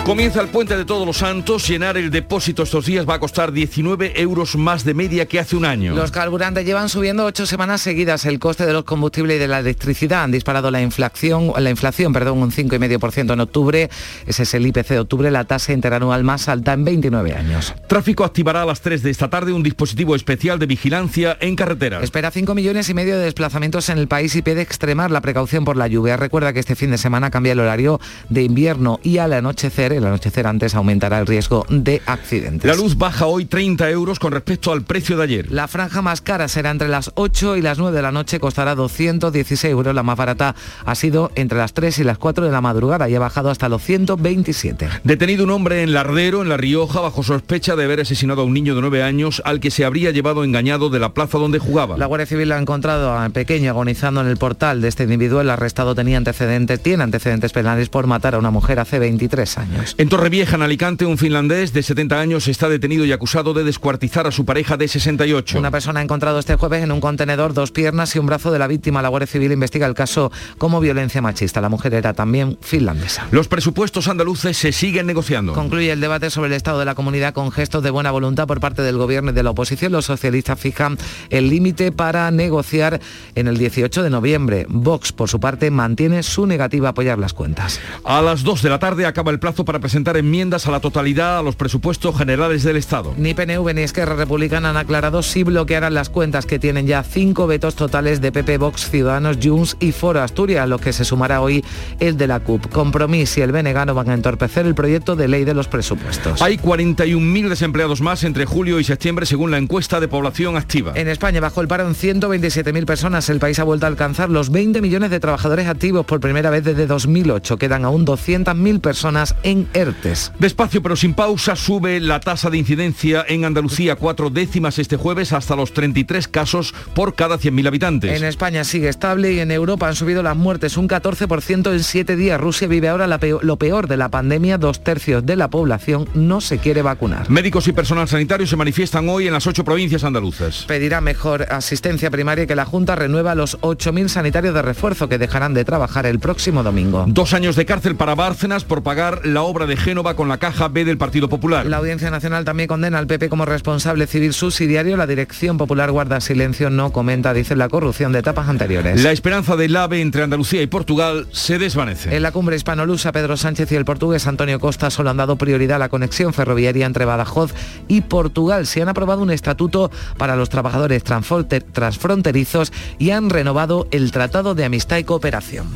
Comienza el puente de todos los santos. Llenar el depósito estos días va a costar 19 euros más de media que hace un año. Los carburantes llevan subiendo ocho semanas seguidas. El coste de los combustibles y de la electricidad han disparado la inflación, la inflación, perdón, un 5,5% en octubre. Ese es el IPC de octubre, la tasa interanual más alta en 29 años. Tráfico activará a las 3 de esta tarde un dispositivo especial de vigilancia en carreteras. Espera 5 millones y medio de desplazamientos en el país y pide extremar la precaución por la lluvia. Recuerda que este fin de semana cambia el horario de invierno y al anochecer el anochecer antes aumentará el riesgo de accidentes. La luz baja hoy 30 euros con respecto al precio de ayer. La franja más cara será entre las 8 y las 9 de la noche, costará 216 euros. La más barata ha sido entre las 3 y las 4 de la madrugada y ha bajado hasta los 127. Detenido un hombre en Lardero, en La Rioja, bajo sospecha de haber asesinado a un niño de 9 años al que se habría llevado engañado de la plaza donde jugaba. La Guardia Civil ha encontrado a pequeño agonizando en el portal de este individuo. El arrestado tenía antecedentes, tiene antecedentes penales por matar a una mujer hace 23 años. En Torrevieja, en Alicante, un finlandés de 70 años está detenido y acusado de descuartizar a su pareja de 68. Una persona ha encontrado este jueves en un contenedor dos piernas y un brazo de la víctima. La Guardia Civil investiga el caso como violencia machista. La mujer era también finlandesa. Los presupuestos andaluces se siguen negociando. Concluye el debate sobre el estado de la comunidad con gestos de buena voluntad por parte del gobierno y de la oposición. Los socialistas fijan el límite para negociar en el 18 de noviembre. Vox, por su parte, mantiene su negativa a apoyar las cuentas. A las 2 de la tarde acaba el plazo para presentar enmiendas a la totalidad a los presupuestos generales del Estado. Ni PNV ni Esquerra Republicana han aclarado si bloquearán las cuentas que tienen ya cinco vetos totales de PP, Vox, Ciudadanos, Junts y Foro Asturias, a los que se sumará hoy el de la CUP. Compromís y el BNG no van a entorpecer el proyecto de ley de los presupuestos. Hay 41.000 desempleados más entre julio y septiembre según la encuesta de población activa. En España bajó el paro en 127.000 personas. El país ha vuelto a alcanzar los 20 millones de trabajadores activos por primera vez desde 2008. Quedan aún 200.000 personas en ERTES. Despacio pero sin pausa sube la tasa de incidencia en Andalucía cuatro décimas este jueves hasta los 33 casos por cada 100.000 habitantes. En España sigue estable y en Europa han subido las muertes un 14% en siete días. Rusia vive ahora la peor, lo peor de la pandemia. Dos tercios de la población no se quiere vacunar. Médicos y personal sanitario se manifiestan hoy en las ocho provincias andaluzas. Pedirá mejor asistencia primaria y que la Junta renueva los 8.000 sanitarios de refuerzo que dejarán de trabajar el próximo domingo. Dos años de cárcel para Bárcenas por pagar la obra de Génova con la caja B del Partido Popular. La Audiencia Nacional también condena al PP como responsable civil subsidiario. La Dirección Popular guarda silencio, no comenta, dice, la corrupción de etapas anteriores. La esperanza del AVE entre Andalucía y Portugal se desvanece. En la cumbre hispanolusa, Pedro Sánchez y el portugués Antonio Costa solo han dado prioridad a la conexión ferroviaria entre Badajoz y Portugal. Se han aprobado un estatuto para los trabajadores transfronterizos y han renovado el Tratado de Amistad y Cooperación.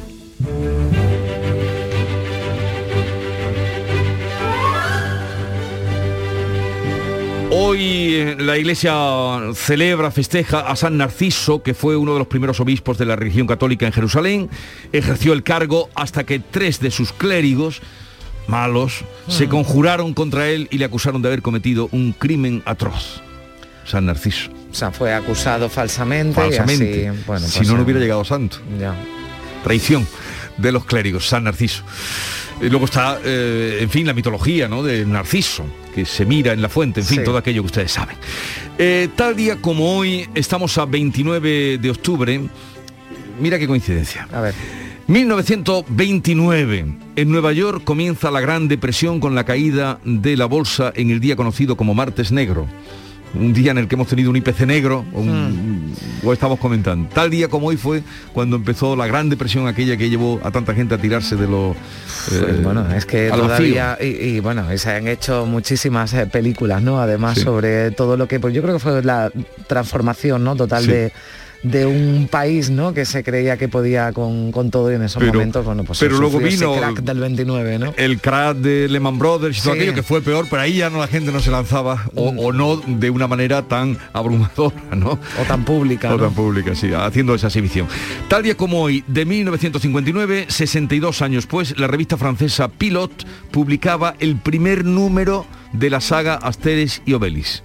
Hoy eh, la iglesia celebra, festeja a San Narciso, que fue uno de los primeros obispos de la religión católica en Jerusalén. Ejerció el cargo hasta que tres de sus clérigos malos se conjuraron contra él y le acusaron de haber cometido un crimen atroz. San Narciso. O sea, fue acusado falsamente. Falsamente. Y así, bueno, si pues, no, no hubiera llegado santo. Ya. Traición de los clérigos, San Narciso. Y luego está, eh, en fin, la mitología ¿no? de Narciso, que se mira en la fuente, en fin, Sí. todo aquello que ustedes saben. Eh, tal día como hoy, estamos a 29 de octubre, mira qué coincidencia. A ver. 1929. En Nueva York comienza la Gran Depresión con la caída de la bolsa en el día conocido como Martes Negro. Un día en el que hemos tenido un IPC negro, o un- o estamos comentando. Tal día como hoy fue cuando empezó la Gran Depresión aquella que llevó a tanta gente a tirarse de los... Pues eh, bueno, es que todavía y, y, bueno, y se han hecho muchísimas eh, películas, ¿no? Además Sí. sobre todo lo que pues yo creo que fue la transformación, ¿no? Total Sí. de de un país, ¿no? Que se creía que podía con, con todo y en esos Pero- momentos, bueno, pues pero luego sufrió ese vino- crack del 29, ¿no? el crack de Lehman Brothers y todo Sí. aquello que fue peor, pero ahí ya no la gente no se lanzaba o, o no de una manera tan abrumadora, ¿no? O tan pública. O ¿no? tan pública, sí, haciendo esa exhibición. Tal día como hoy, de 1959, 62 años pues, la revista francesa Pilot publicaba el primer número de la saga Asteris y Obelix.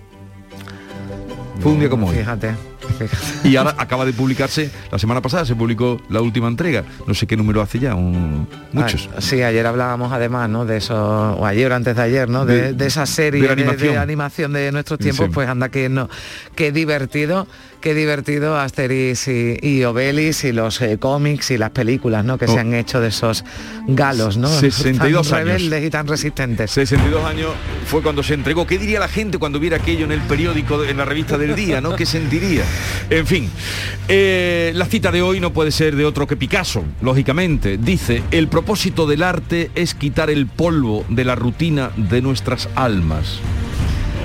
Fue un día como hoy. Fíjate. *laughs* Y ahora acaba de publicarse, la semana pasada se publicó la última entrega. No sé qué número hace ya, un- muchos. Ah, sí, ayer hablábamos además, ¿no? De eso, o ayer o antes de ayer, ¿no? De, De- de esa serie de animación. animación de nuestros tiempos, Sí. pues anda que no. Qué divertido, qué divertido Asterix y, y Obelix y los eh, cómics y las películas, ¿no? Que Oh. se han hecho de esos galos, ¿no? 62 tan años. rebeldes y tan resistentes. 62 años fue cuando se entregó. ¿Qué diría la gente cuando viera aquello en el periódico, en la revista del día, ¿no? ¿Qué sentiría? En fin, eh, la cita de hoy no puede ser de otro que Picasso, lógicamente. Dice, el propósito del arte es quitar el polvo de la rutina de nuestras almas.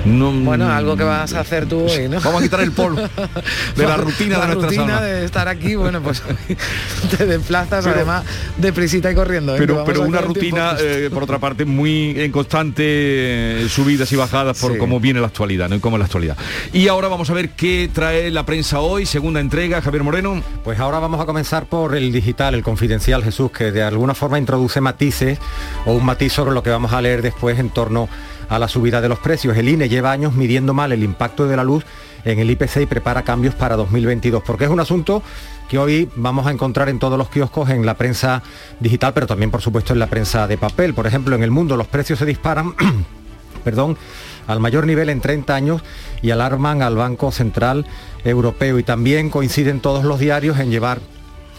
No, Bueno, algo que vas a hacer tú hoy, ¿no? Vamos a quitar el polvo *laughs* de la rutina La de nuestras rutina almas. de estar aquí, bueno, pues *laughs* te desplazas Pero- además de prisita y corriendo. ¿eh? Pero, pero una rutina, eh, por otra parte, muy en constante eh, subidas y bajadas por Sí. cómo viene la actualidad, ¿no? Y cómo es la actualidad. Y ahora vamos a ver qué trae la prensa hoy, segunda entrega, Javier Moreno. Pues ahora vamos a comenzar por el digital, el confidencial Jesús, que de alguna forma introduce matices o un matiz sobre lo que vamos a leer después en torno a la subida de los precios. El INE lleva años midiendo mal el impacto de la luz en el IPC y prepara cambios para 2022, porque es un asunto que hoy vamos a encontrar en todos los kioscos, en la prensa digital, pero también por supuesto en la prensa de papel. Por ejemplo, en el mundo los precios se disparan *clears throat* perdón, al mayor nivel en 30 años y alarman al Banco Central Europeo. Y también coinciden todos los diarios en llevar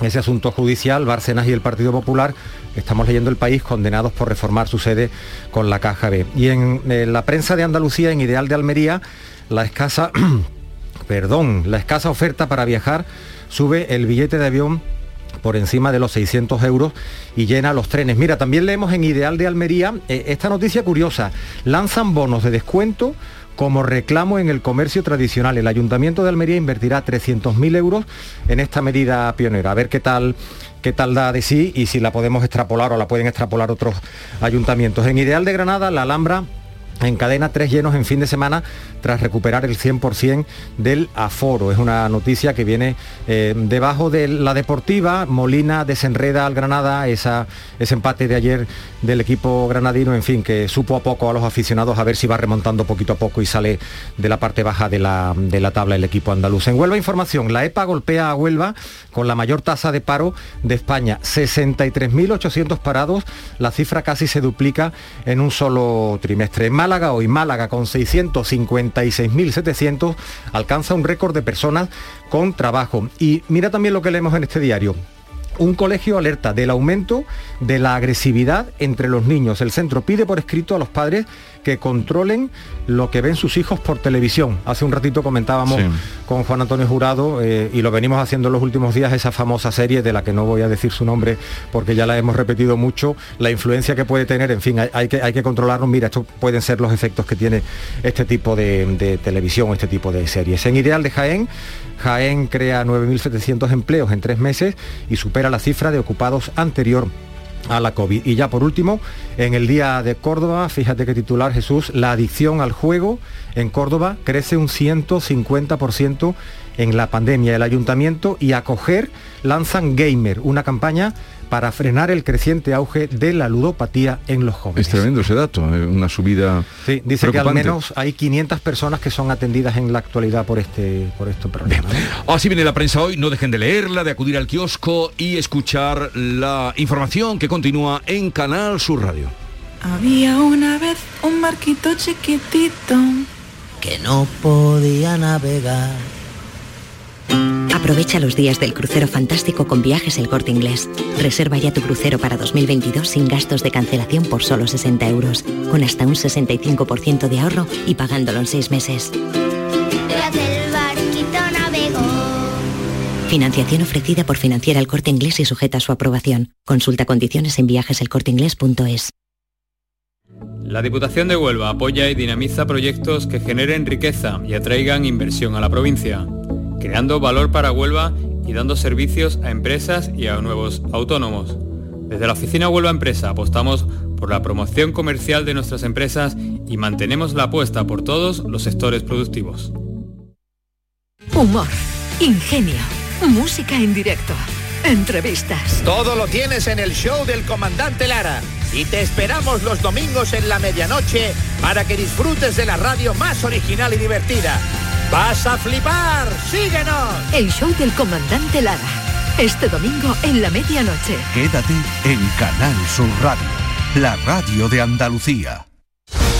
ese asunto judicial, Bárcenas y el Partido Popular, estamos leyendo el país, condenados por reformar su sede con la Caja B. Y en, eh, la prensa de Andalucía, en Ideal de Almería, la escasa, *clears throat* perdón, la escasa oferta para viajar sube el billete de avión por encima de los 600 euros y llena los trenes. Mira, también leemos en Ideal de Almería eh, esta noticia curiosa. Lanzan bonos de descuento como reclamo en el comercio tradicional. El Ayuntamiento de Almería invertirá 300.000 euros en esta medida pionera. A ver qué tal qué tal da de sí y si la podemos extrapolar o la pueden extrapolar otros ayuntamientos. En Ideal de Granada, la Alhambra encadena tres llenos en fin de semana tras recuperar el 100% del aforo. Es una noticia que viene eh, debajo de la deportiva. Molina desenreda al Granada esa, ese empate de ayer del equipo granadino, en fin, que supo a poco a los aficionados a ver si va remontando poquito a poco y sale de la parte baja de la, de la tabla el equipo andaluz. En Huelva Información, la EPA golpea a Huelva con la mayor tasa de paro de España, 63.800 parados, la cifra casi se duplica en un solo trimestre. En Málaga hoy, Málaga con 656.700 alcanza un récord de personas con trabajo. Y mira también lo que leemos en este diario. Un colegio alerta del aumento de la agresividad entre los niños. El centro pide por escrito a los padres que controlen lo que ven sus hijos por televisión. Hace un ratito comentábamos Sí. con Juan Antonio Jurado eh, y lo venimos haciendo en los últimos días, esa famosa serie de la que no voy a decir su nombre porque ya la hemos repetido mucho, la influencia que puede tener, en fin, hay, hay que, hay que controlarlo. Mira, estos pueden ser los efectos que tiene este tipo de, de televisión, este tipo de series. En Ideal de Jaén, Jaén crea 9.700 empleos en tres meses y supera la cifra de ocupados anterior a la COVID. Y ya por último, en el día de Córdoba, fíjate que titular Jesús, la adicción al juego en Córdoba crece un 150% en la pandemia. El ayuntamiento y acoger lanzan Gamer, una campaña para frenar el creciente auge de la ludopatía en los jóvenes. Es tremendo ese dato, eh, una subida. Sí, dice que al menos hay 500 personas que son atendidas en la actualidad por este, por este problema. ¿no? Así viene la prensa hoy, no dejen de leerla, de acudir al kiosco y escuchar la información que continúa en Canal Sur Radio. Había una vez un barquito chiquitito que no podía navegar. Aprovecha los días del crucero fantástico con viajes el corte inglés. Reserva ya tu crucero para 2022 sin gastos de cancelación por solo 60 euros, con hasta un 65% de ahorro y pagándolo en seis meses. Financiación ofrecida por Financiera el Corte Inglés y sujeta a su aprobación. Consulta condiciones en viajeselcorteinglés.es. La Diputación de Huelva apoya y dinamiza proyectos que generen riqueza y atraigan inversión a la provincia creando valor para Huelva y dando servicios a empresas y a nuevos autónomos. Desde la oficina Huelva Empresa apostamos por la promoción comercial de nuestras empresas y mantenemos la apuesta por todos los sectores productivos. Humor, ingenio, música en directo, entrevistas. Todo lo tienes en el show del comandante Lara. Y te esperamos los domingos en la medianoche para que disfrutes de la radio más original y divertida. ¡Vas a flipar! ¡Síguenos! El show del comandante Lara. Este domingo en la medianoche. Quédate en Canal Sur Radio, la radio de Andalucía.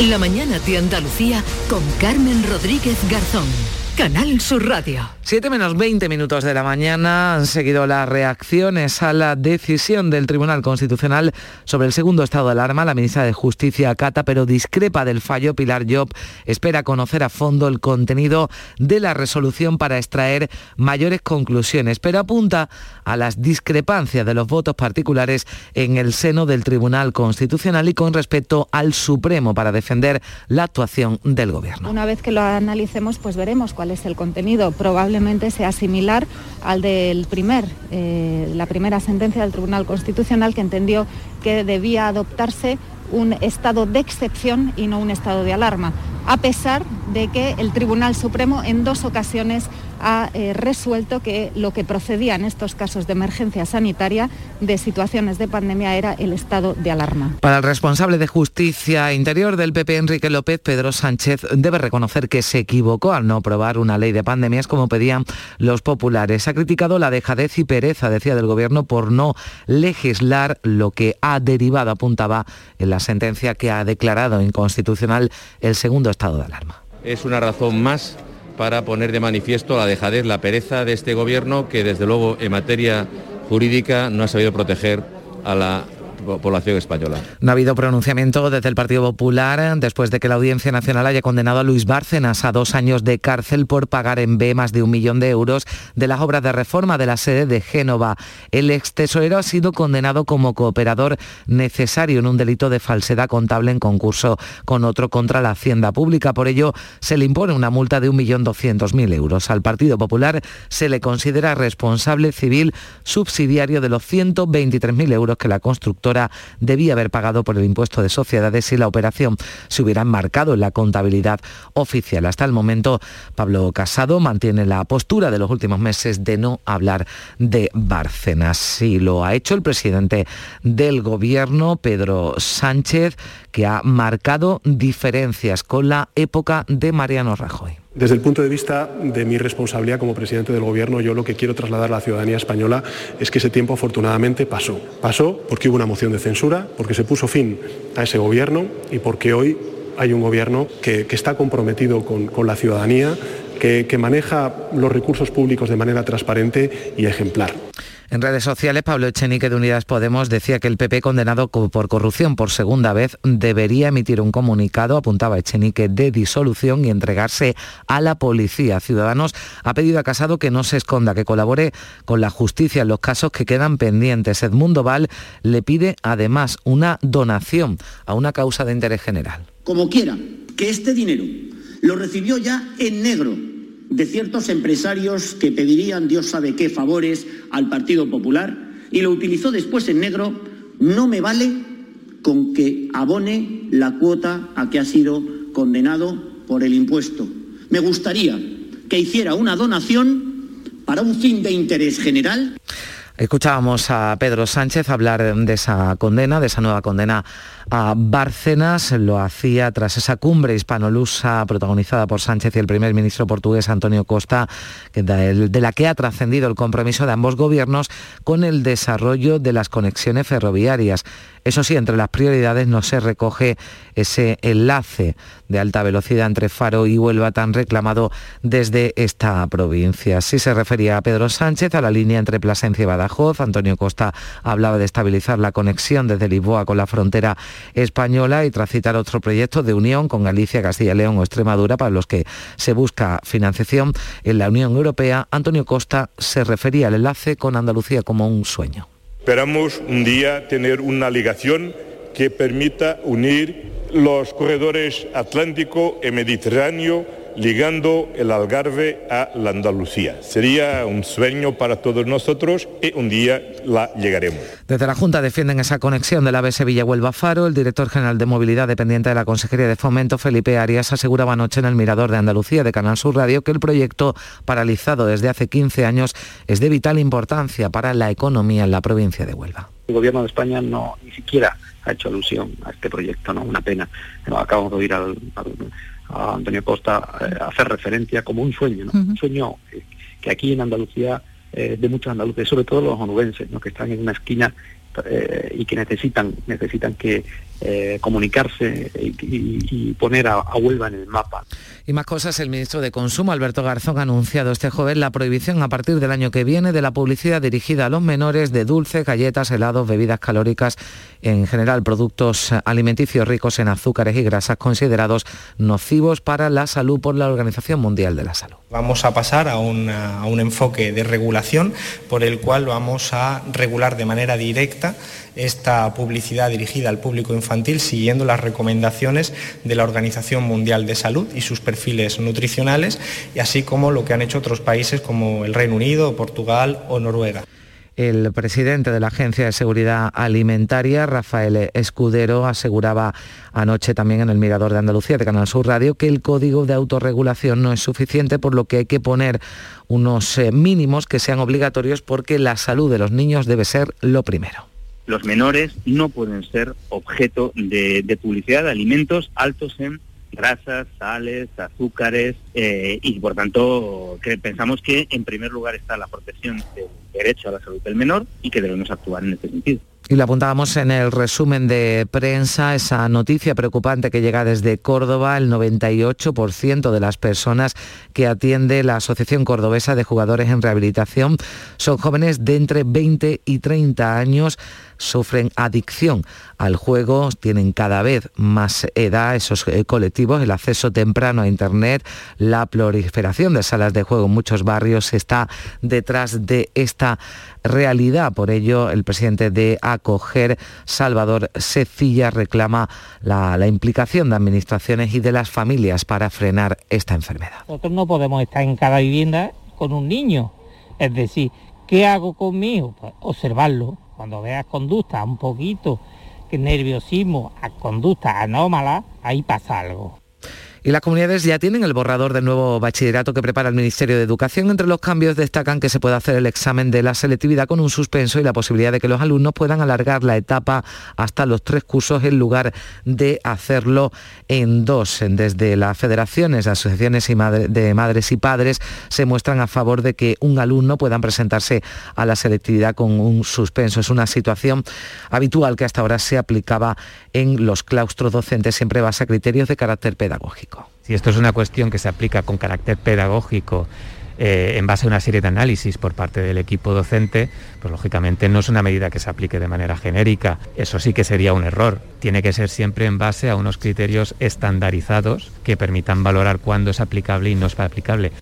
La mañana de Andalucía con Carmen Rodríguez Garzón. Canal Sur Radio. 7 menos 20 minutos de la mañana han seguido las reacciones a la decisión del Tribunal Constitucional sobre el segundo estado de alarma. La ministra de Justicia acata, pero discrepa del fallo. Pilar Job espera conocer a fondo el contenido de la resolución para extraer mayores conclusiones, pero apunta a las discrepancias de los votos particulares en el seno del Tribunal Constitucional y con respecto al Supremo para defender la actuación del Gobierno. Una vez que lo analicemos, pues veremos cuál es el contenido. Sea similar al del primer, eh, la primera sentencia del Tribunal Constitucional que entendió que debía adoptarse un estado de excepción y no un estado de alarma, a pesar de que el Tribunal Supremo en dos ocasiones ha eh, resuelto que lo que procedía en estos casos de emergencia sanitaria, de situaciones de pandemia, era el estado de alarma. Para el responsable de Justicia Interior del PP, Enrique López, Pedro Sánchez debe reconocer que se equivocó al no aprobar una ley de pandemias como pedían los populares. Ha criticado la dejadez y pereza, decía del Gobierno, por no legislar lo que ha derivado, apuntaba en la sentencia que ha declarado inconstitucional el segundo estado de alarma. Es una razón más para poner de manifiesto la dejadez, la pereza de este gobierno que desde luego en materia jurídica no ha sabido proteger a la población española. No ha habido pronunciamiento desde el Partido Popular después de que la Audiencia Nacional haya condenado a Luis Bárcenas a dos años de cárcel por pagar en B más de un millón de euros de las obras de reforma de la sede de Génova. El ex tesorero ha sido condenado como cooperador necesario en un delito de falsedad contable en concurso con otro contra la Hacienda Pública. Por ello, se le impone una multa de 1.200.000 euros. Al Partido Popular se le considera responsable civil subsidiario de los 123.000 euros que la constructora debía haber pagado por el impuesto de sociedades si la operación se hubiera enmarcado en la contabilidad oficial. Hasta el momento, Pablo Casado mantiene la postura de los últimos meses de no hablar de Bárcenas. Sí lo ha hecho el presidente del gobierno, Pedro Sánchez, que ha marcado diferencias con la época de Mariano Rajoy. Desde el punto de vista de mi responsabilidad como presidente del Gobierno, yo lo que quiero trasladar a la ciudadanía española es que ese tiempo afortunadamente pasó. Pasó porque hubo una moción de censura, porque se puso fin a ese Gobierno y porque hoy hay un Gobierno que, está comprometido con, la ciudadanía, que maneja los recursos públicos de manera transparente y ejemplar. En redes sociales, Pablo Echenique de Unidas Podemos decía que el PP condenado por corrupción por segunda vez debería emitir un comunicado, apuntaba Echenique, de disolución y entregarse a la policía. Ciudadanos ha pedido a Casado que no se esconda, que colabore con la justicia en los casos que quedan pendientes. Edmundo Val le pide además una donación a una causa de interés general. Como quiera, que este dinero lo recibió ya en negro de ciertos empresarios que pedirían Dios sabe qué favores al Partido Popular y lo utilizó después en negro, no me vale con que abone la cuota a que ha sido condenado por el impuesto. Me gustaría que hiciera una donación para un fin de interés general Escuchábamos a Pedro Sánchez hablar de esa condena, de esa nueva condena a Bárcenas. Lo hacía tras esa cumbre hispanolusa protagonizada por Sánchez y el primer ministro portugués Antonio Costa, de la que ha trascendido el compromiso de ambos gobiernos con el desarrollo de las conexiones ferroviarias. Eso sí, entre las prioridades no se recoge ese enlace de alta velocidad entre Faro y Huelva tan reclamado desde esta provincia. Sí se refería a Pedro Sánchez a la línea entre Plasencia y Badajoz. Antonio Costa hablaba de estabilizar la conexión desde Lisboa con la frontera española y tras citar otro proyecto de unión con Galicia, Castilla y León o Extremadura para los que se busca financiación en la Unión Europea, Antonio Costa se refería al enlace con Andalucía como un sueño. Esperamos un día tener una ligación que permita unir los corredores Atlántico y Mediterráneo ligando el Algarve a la Andalucía. Sería un sueño para todos nosotros y un día la llegaremos. Desde la Junta defienden esa conexión del AVE Sevilla-Huelva-Faro. El director general de Movilidad dependiente de la Consejería de Fomento, Felipe Arias, aseguraba anoche en el Mirador de Andalucía de Canal Sur Radio que el proyecto, paralizado desde hace 15 años, es de vital importancia para la economía en la provincia de Huelva. El gobierno de España no ni siquiera ha hecho alusión a este proyecto, ¿no? Una pena. Acabamos de oír al a Antonio Costa eh, hacer referencia como un sueño, un sueño que, aquí en Andalucía, eh, de muchos andaluces, sobre todo los onubenses, ¿no? que están en una esquina eh, y que necesitan, necesitan que comunicarse y, poner a, a Huelva en el mapa. Y más cosas, el ministro de Consumo, Alberto Garzón, ha anunciado este joven la prohibición a partir del año que viene de la publicidad dirigida a los menores de dulces, galletas, helados, bebidas calóricas, en general productos alimenticios ricos en azúcares y grasas considerados nocivos para la salud por la Organización Mundial de la Salud. Vamos a pasar a, a un enfoque de regulación por el cual vamos a regular de manera directa esta publicidad dirigida al público infantil siguiendo las recomendaciones de la Organización Mundial de Salud y sus perfiles nutricionales, y así como lo que han hecho otros países como el Reino Unido, Portugal o Noruega. El presidente de la Agencia de Seguridad Alimentaria, Rafael Escudero, aseguraba anoche también en el Mirador de Andalucía de Canal Sur Radio que el código de autorregulación no es suficiente, por lo que hay que poner unos eh, mínimos que sean obligatorios porque la salud de los niños debe ser lo primero los menores no pueden ser objeto de, publicidad de alimentos altos en grasas, sales, azúcares eh, y por tanto pensamos que en primer lugar está la protección del derecho a la salud del menor y que debemos actuar en este sentido. Y lo apuntábamos en el resumen de prensa, esa noticia preocupante que llega desde Córdoba. El 98% de las personas que atiende la Asociación Cordobesa de Jugadores en Rehabilitación son jóvenes de entre 20 y 30 años sufren adicción al juego, tienen cada vez más edad esos eh, colectivos, el acceso temprano a Internet, la proliferación de salas de juego en muchos barrios está detrás de esta realidad. Por ello, el presidente de Acoger, Salvador Secilla, reclama la, implicación de administraciones y de las familias para frenar esta enfermedad. Nosotros no podemos estar en cada vivienda con un niño. Es decir, ¿qué hago con? Pues observarlo cuando veas conducta un poquito, que nerviosismo, conducta anómala, ahí pasa algo. Y las comunidades ya tienen el borrador del nuevo bachillerato que prepara el Ministerio de Educación. Entre los cambios destacan que se puede hacer el examen de la selectividad con un suspenso y la posibilidad de que los alumnos puedan alargar la etapa hasta los tres cursos en lugar de hacerlo en dos. Desde las federaciones, asociaciones de madres y padres se muestran a favor de que un alumno pueda presentarse a la selectividad con un suspenso. Es una situación habitual que hasta ahora se aplicaba en los claustros docentes, siempre base a criterios de carácter pedagógico. Si esto es una cuestión que se aplica con carácter pedagógico eh, en base a una serie de análisis por parte del equipo docente, pues lógicamente no es una medida que se aplique de manera genérica. Eso sí que sería un error. Tiene que ser siempre en base a unos criterios estandarizados que permitan valorar cuándo es aplicable y no es aplicable.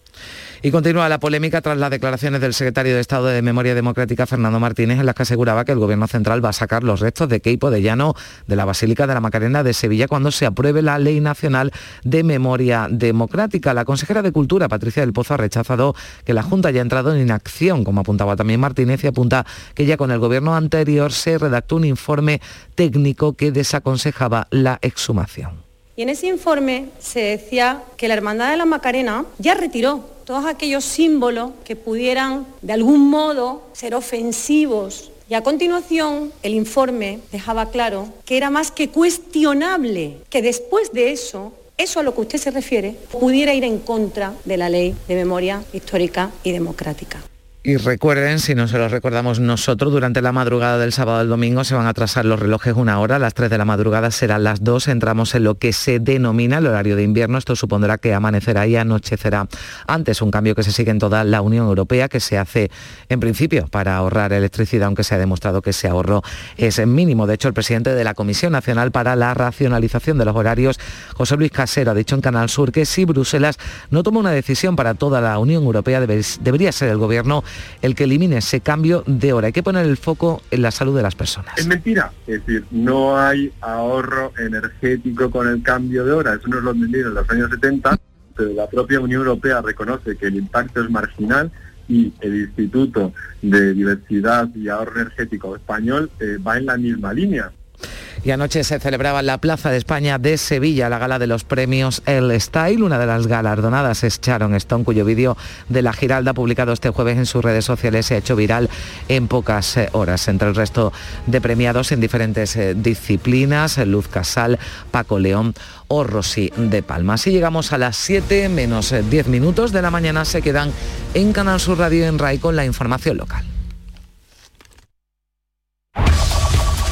Y continúa la polémica tras las declaraciones del secretario de Estado de Memoria Democrática, Fernando Martínez, en las que aseguraba que el Gobierno Central va a sacar los restos de Keipo de Llano de la Basílica de la Macarena de Sevilla cuando se apruebe la Ley Nacional de Memoria Democrática. La consejera de Cultura, Patricia del Pozo, ha rechazado que la Junta haya entrado en inacción, como apuntaba también Martínez, y apunta que ya con el Gobierno anterior se redactó un informe técnico que desaconsejaba la exhumación. Y en ese informe se decía que la Hermandad de la Macarena ya retiró todos aquellos símbolos que pudieran de algún modo ser ofensivos. Y a continuación, el informe dejaba claro que era más que cuestionable que después de eso, eso a lo que usted se refiere, pudiera ir en contra de la ley de memoria histórica y democrática. Y recuerden, si no se lo recordamos nosotros, durante la madrugada del sábado al domingo se van a atrasar los relojes una hora, las 3 de la madrugada serán las 2, entramos en lo que se denomina el horario de invierno, esto supondrá que amanecerá y anochecerá. Antes, un cambio que se sigue en toda la Unión Europea, que se hace en principio para ahorrar electricidad, aunque se ha demostrado que ese ahorro es mínimo. De hecho, el presidente de la Comisión Nacional para la Racionalización de los Horarios, José Luis Casero, ha dicho en Canal Sur que si Bruselas no toma una decisión para toda la Unión Europea, debería ser el gobierno el que elimine ese cambio de hora. Hay que poner el foco en la salud de las personas. Es mentira, es decir, no hay ahorro energético con el cambio de hora, eso nos lo entendido en los años 70, pero la propia Unión Europea reconoce que el impacto es marginal y el Instituto de Diversidad y Ahorro Energético Español eh, va en la misma línea. Y anoche se celebraba en la Plaza de España de Sevilla la gala de los premios El Style. Una de las galardonadas es Sharon Stone, cuyo vídeo de la Giralda publicado este jueves en sus redes sociales se ha hecho viral en pocas eh, horas. Entre el resto de premiados en diferentes eh, disciplinas, Luz Casal, Paco León o Rosy de Palma. Así llegamos a las 7 menos 10 eh, minutos de la mañana. Se quedan en Canal Sur Radio en RAI con la información local.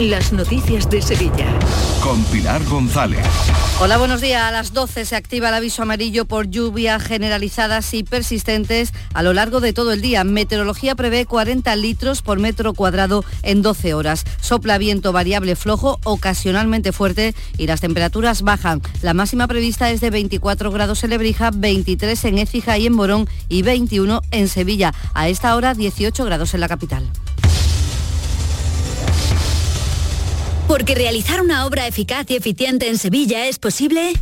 las noticias de Sevilla. Con Pilar González. Hola, buenos días. A las 12 se activa el aviso amarillo por lluvias generalizadas y persistentes a lo largo de todo el día. Meteorología prevé 40 litros por metro cuadrado en 12 horas. Sopla viento variable flojo, ocasionalmente fuerte y las temperaturas bajan. La máxima prevista es de 24 grados en Lebrija, 23 en Écija y en Morón y 21 en Sevilla. A esta hora 18 grados en la capital. Porque realizar una obra eficaz y eficiente en Sevilla es posible.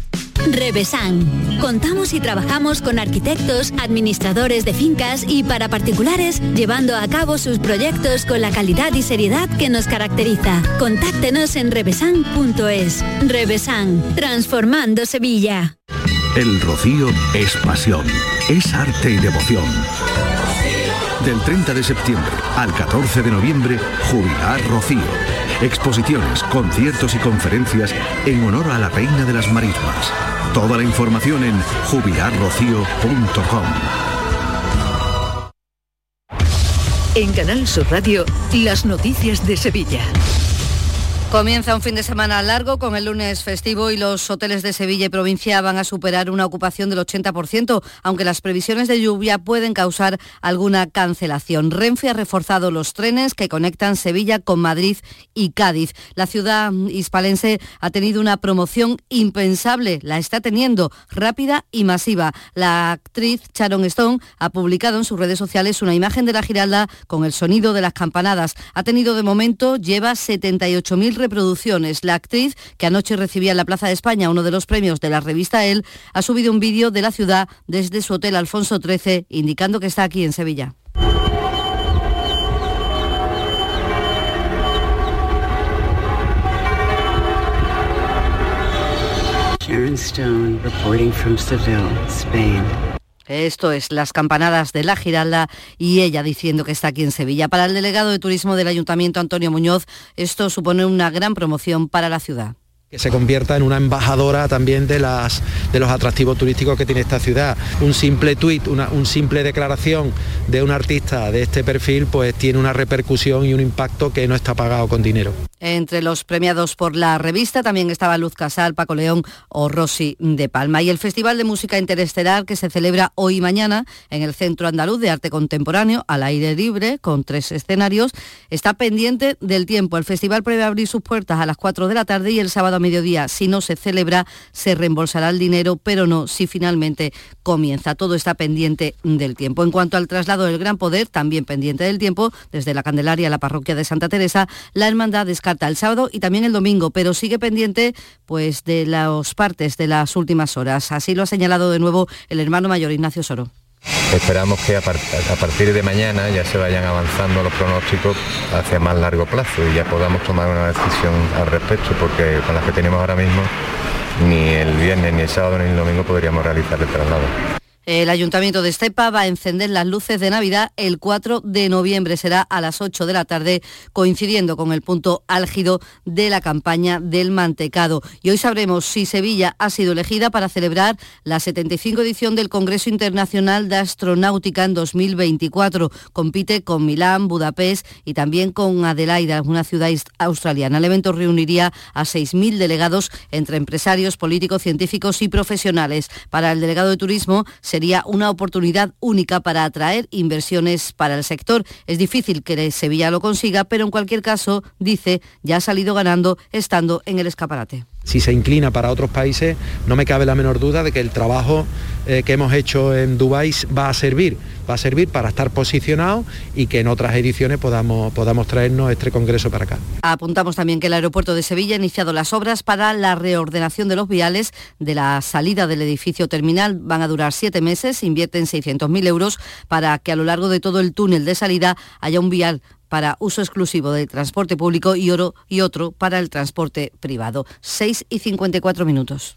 Revesan. Contamos y trabajamos con arquitectos, administradores de fincas y para particulares, llevando a cabo sus proyectos con la calidad y seriedad que nos caracteriza. Contáctenos en revesan.es. Revesan, transformando Sevilla. El rocío es pasión, es arte y devoción del 30 de septiembre al 14 de noviembre, Jubilar Rocío. Exposiciones, conciertos y conferencias en honor a la Reina de las Marismas. Toda la información en jubilarrocío.com. En Canal Sur Radio, las noticias de Sevilla. Comienza un fin de semana largo con el lunes festivo y los hoteles de Sevilla y provincia van a superar una ocupación del 80%, aunque las previsiones de lluvia pueden causar alguna cancelación. Renfe ha reforzado los trenes que conectan Sevilla con Madrid y Cádiz. La ciudad hispalense ha tenido una promoción impensable, la está teniendo rápida y masiva. La actriz Sharon Stone ha publicado en sus redes sociales una imagen de la Giralda con el sonido de las campanadas. Ha tenido de momento, lleva 78.000 reproducciones. La actriz, que anoche recibía en la Plaza de España uno de los premios de la revista El, ha subido un vídeo de la ciudad desde su hotel Alfonso XIII, indicando que está aquí en Sevilla. Sharon Stone reporting from Seville, Spain. Esto es las campanadas de la Giralda y ella diciendo que está aquí en Sevilla. Para el delegado de turismo del Ayuntamiento, Antonio Muñoz, esto supone una gran promoción para la ciudad que se convierta en una embajadora también de, las, de los atractivos turísticos que tiene esta ciudad. Un simple tuit, una un simple declaración de un artista de este perfil, pues tiene una repercusión y un impacto que no está pagado con dinero. Entre los premiados por la revista también estaba Luz Casal, Paco León o Rosy de Palma. Y el Festival de Música Interestelar que se celebra hoy y mañana en el Centro Andaluz de Arte Contemporáneo, al aire libre, con tres escenarios, está pendiente del tiempo. El festival prevé abrir sus puertas a las 4 de la tarde y el sábado a mediodía, si no se celebra, se reembolsará el dinero, pero no si finalmente comienza. Todo está pendiente del tiempo. En cuanto al traslado del Gran Poder, también pendiente del tiempo, desde la Candelaria a la parroquia de Santa Teresa, la hermandad descarga el sábado y también el domingo, pero sigue pendiente pues de las partes de las últimas horas. Así lo ha señalado de nuevo el hermano mayor Ignacio Soro. Esperamos que a, partir de mañana ya se vayan avanzando los pronósticos hacia más largo plazo y ya podamos tomar una decisión al respecto, porque con las que tenemos ahora mismo ni el viernes, ni el sábado, ni el domingo podríamos realizar el traslado. El Ayuntamiento de Estepa va a encender las luces de Navidad el 4 de noviembre. Será a las 8 de la tarde, coincidiendo con el punto álgido de la campaña del mantecado. Y hoy sabremos si Sevilla ha sido elegida para celebrar la 75 edición del Congreso Internacional de Astronáutica en 2024. Compite con Milán, Budapest y también con Adelaida, una ciudad australiana. El evento reuniría a 6.000 delegados entre empresarios, políticos, científicos y profesionales. Para el delegado de turismo, sería una oportunidad única para atraer inversiones para el sector. Es difícil que Sevilla lo consiga, pero en cualquier caso, dice, ya ha salido ganando estando en el escaparate si se inclina para otros países, no me cabe la menor duda de que el trabajo eh, que hemos hecho en Dubái va a servir, va a servir para estar posicionado y que en otras ediciones podamos, podamos traernos este congreso para acá. Apuntamos también que el aeropuerto de Sevilla ha iniciado las obras para la reordenación de los viales de la salida del edificio terminal. Van a durar siete meses, invierten 600.000 euros para que a lo largo de todo el túnel de salida haya un vial para uso exclusivo del transporte público y, oro, y otro para el transporte privado. 6 y 54 minutos.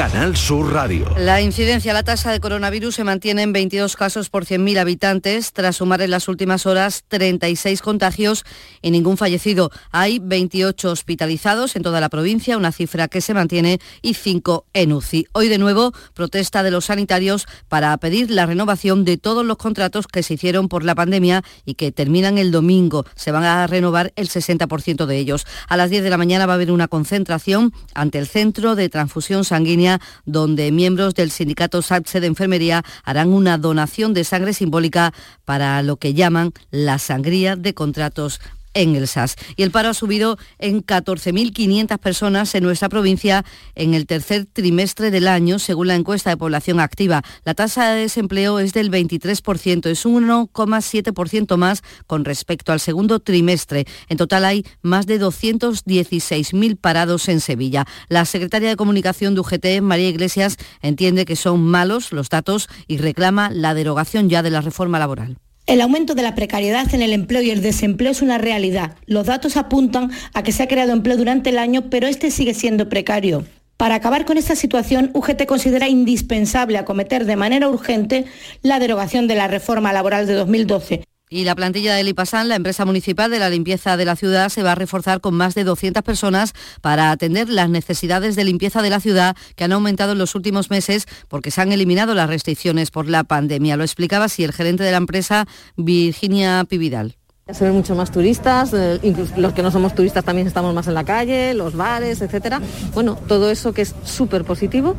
Canal Sur Radio. La incidencia, la tasa de coronavirus se mantiene en 22 casos por 100.000 habitantes, tras sumar en las últimas horas 36 contagios y ningún fallecido. Hay 28 hospitalizados en toda la provincia, una cifra que se mantiene, y 5 en UCI. Hoy de nuevo, protesta de los sanitarios para pedir la renovación de todos los contratos que se hicieron por la pandemia y que terminan el domingo. Se van a renovar el 60% de ellos. A las 10 de la mañana va a haber una concentración ante el Centro de Transfusión Sanguínea donde miembros del sindicato SATSE de Enfermería harán una donación de sangre simbólica para lo que llaman la sangría de contratos en el SAS. Y el paro ha subido en 14.500 personas en nuestra provincia en el tercer trimestre del año, según la encuesta de población activa. La tasa de desempleo es del 23%, es un 1,7% más con respecto al segundo trimestre. En total hay más de 216.000 parados en Sevilla. La secretaria de Comunicación de UGT, María Iglesias, entiende que son malos los datos y reclama la derogación ya de la reforma laboral. El aumento de la precariedad en el empleo y el desempleo es una realidad. Los datos apuntan a que se ha creado empleo durante el año, pero este sigue siendo precario. Para acabar con esta situación, UGT considera indispensable acometer de manera urgente la derogación de la reforma laboral de 2012 y la plantilla de Lipasan, la empresa municipal de la limpieza de la ciudad, se va a reforzar con más de 200 personas para atender las necesidades de limpieza de la ciudad que han aumentado en los últimos meses porque se han eliminado las restricciones por la pandemia. Lo explicaba así el gerente de la empresa, Virginia Pividal. Se ven mucho más turistas, eh, incluso los que no somos turistas también estamos más en la calle, los bares, etcétera. Bueno, todo eso que es súper positivo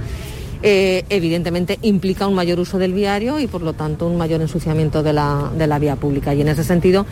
eh, evidentemente implica un mayor uso del viario y por lo tanto un mayor ensuciamiento de la, vía pública. Y en ese sentido,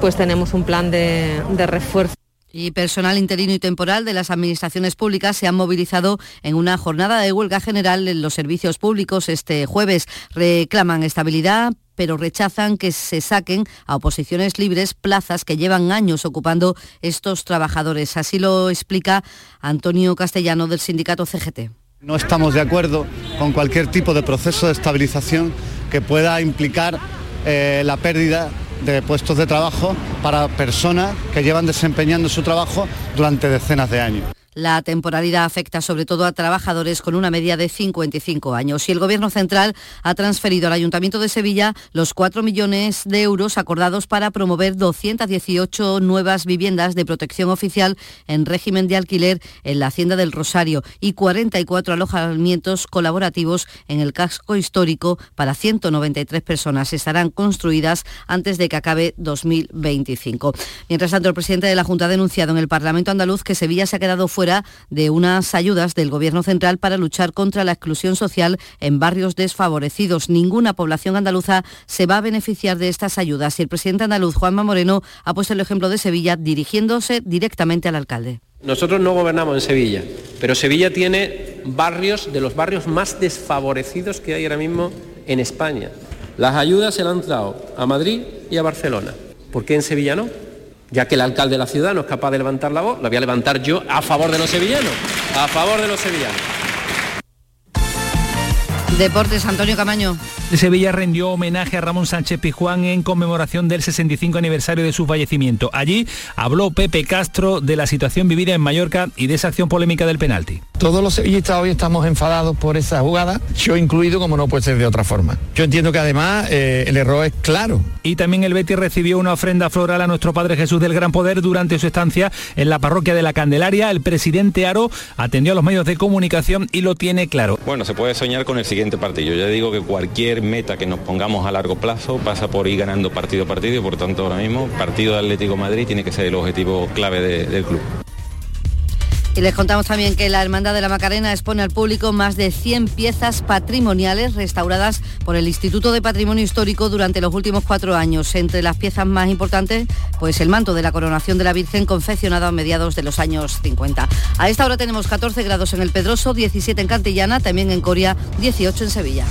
pues tenemos un plan de, de refuerzo y personal interino y temporal de las administraciones públicas se han movilizado en una jornada de huelga general en los servicios públicos este jueves. Reclaman estabilidad, pero rechazan que se saquen a oposiciones libres plazas que llevan años ocupando estos trabajadores. Así lo explica Antonio Castellano del sindicato CGT. No estamos de acuerdo con cualquier tipo de proceso de estabilización que pueda implicar eh, la pérdida de puestos de trabajo para personas que llevan desempeñando su trabajo durante decenas de años. La temporalidad afecta sobre todo a trabajadores con una media de 55 años y el Gobierno central ha transferido al Ayuntamiento de Sevilla los 4 millones de euros acordados para promover 218 nuevas viviendas de protección oficial en régimen de alquiler en la Hacienda del Rosario y 44 alojamientos colaborativos en el casco histórico para 193 personas. Estarán construidas antes de que acabe 2025. Mientras tanto, el presidente de la Junta ha denunciado en el Parlamento andaluz que Sevilla se ha quedado fuera de unas ayudas del Gobierno central para luchar contra la exclusión social en barrios desfavorecidos. Ninguna población andaluza se va a beneficiar de estas ayudas y el presidente andaluz Juanma Moreno ha puesto el ejemplo de Sevilla dirigiéndose directamente al alcalde. Nosotros no gobernamos en Sevilla, pero Sevilla tiene barrios de los barrios más desfavorecidos que hay ahora mismo en España. Las ayudas se han dado a Madrid y a Barcelona. ¿Por qué en Sevilla no? Ya que el alcalde de la ciudad no es capaz de levantar la voz, la voy a levantar yo a favor de los sevillanos. A favor de los sevillanos. Deportes, Antonio Camaño. Sevilla rendió homenaje a Ramón Sánchez Pizjuán en conmemoración del 65 aniversario de su fallecimiento. Allí habló Pepe Castro de la situación vivida en Mallorca y de esa acción polémica del penalti. Todos los sevillistas hoy estamos enfadados por esa jugada, yo incluido como no puede ser de otra forma. Yo entiendo que además eh, el error es claro. Y también el Betis recibió una ofrenda floral a nuestro Padre Jesús del Gran Poder durante su estancia en la parroquia de la Candelaria. El presidente Aro atendió a los medios de comunicación y lo tiene claro. Bueno, se puede soñar con el siguiente partido. Ya digo que cualquier meta que nos pongamos a largo plazo pasa por ir ganando partido a partido y por tanto ahora mismo partido de Atlético Madrid tiene que ser el objetivo clave de, del club. Y les contamos también que la Hermandad de la Macarena expone al público más de 100 piezas patrimoniales restauradas por el Instituto de Patrimonio Histórico durante los últimos cuatro años. Entre las piezas más importantes, pues el manto de la coronación de la Virgen confeccionado a mediados de los años 50. A esta hora tenemos 14 grados en el Pedroso, 17 en Cantillana, también en Coria, 18 en Sevilla.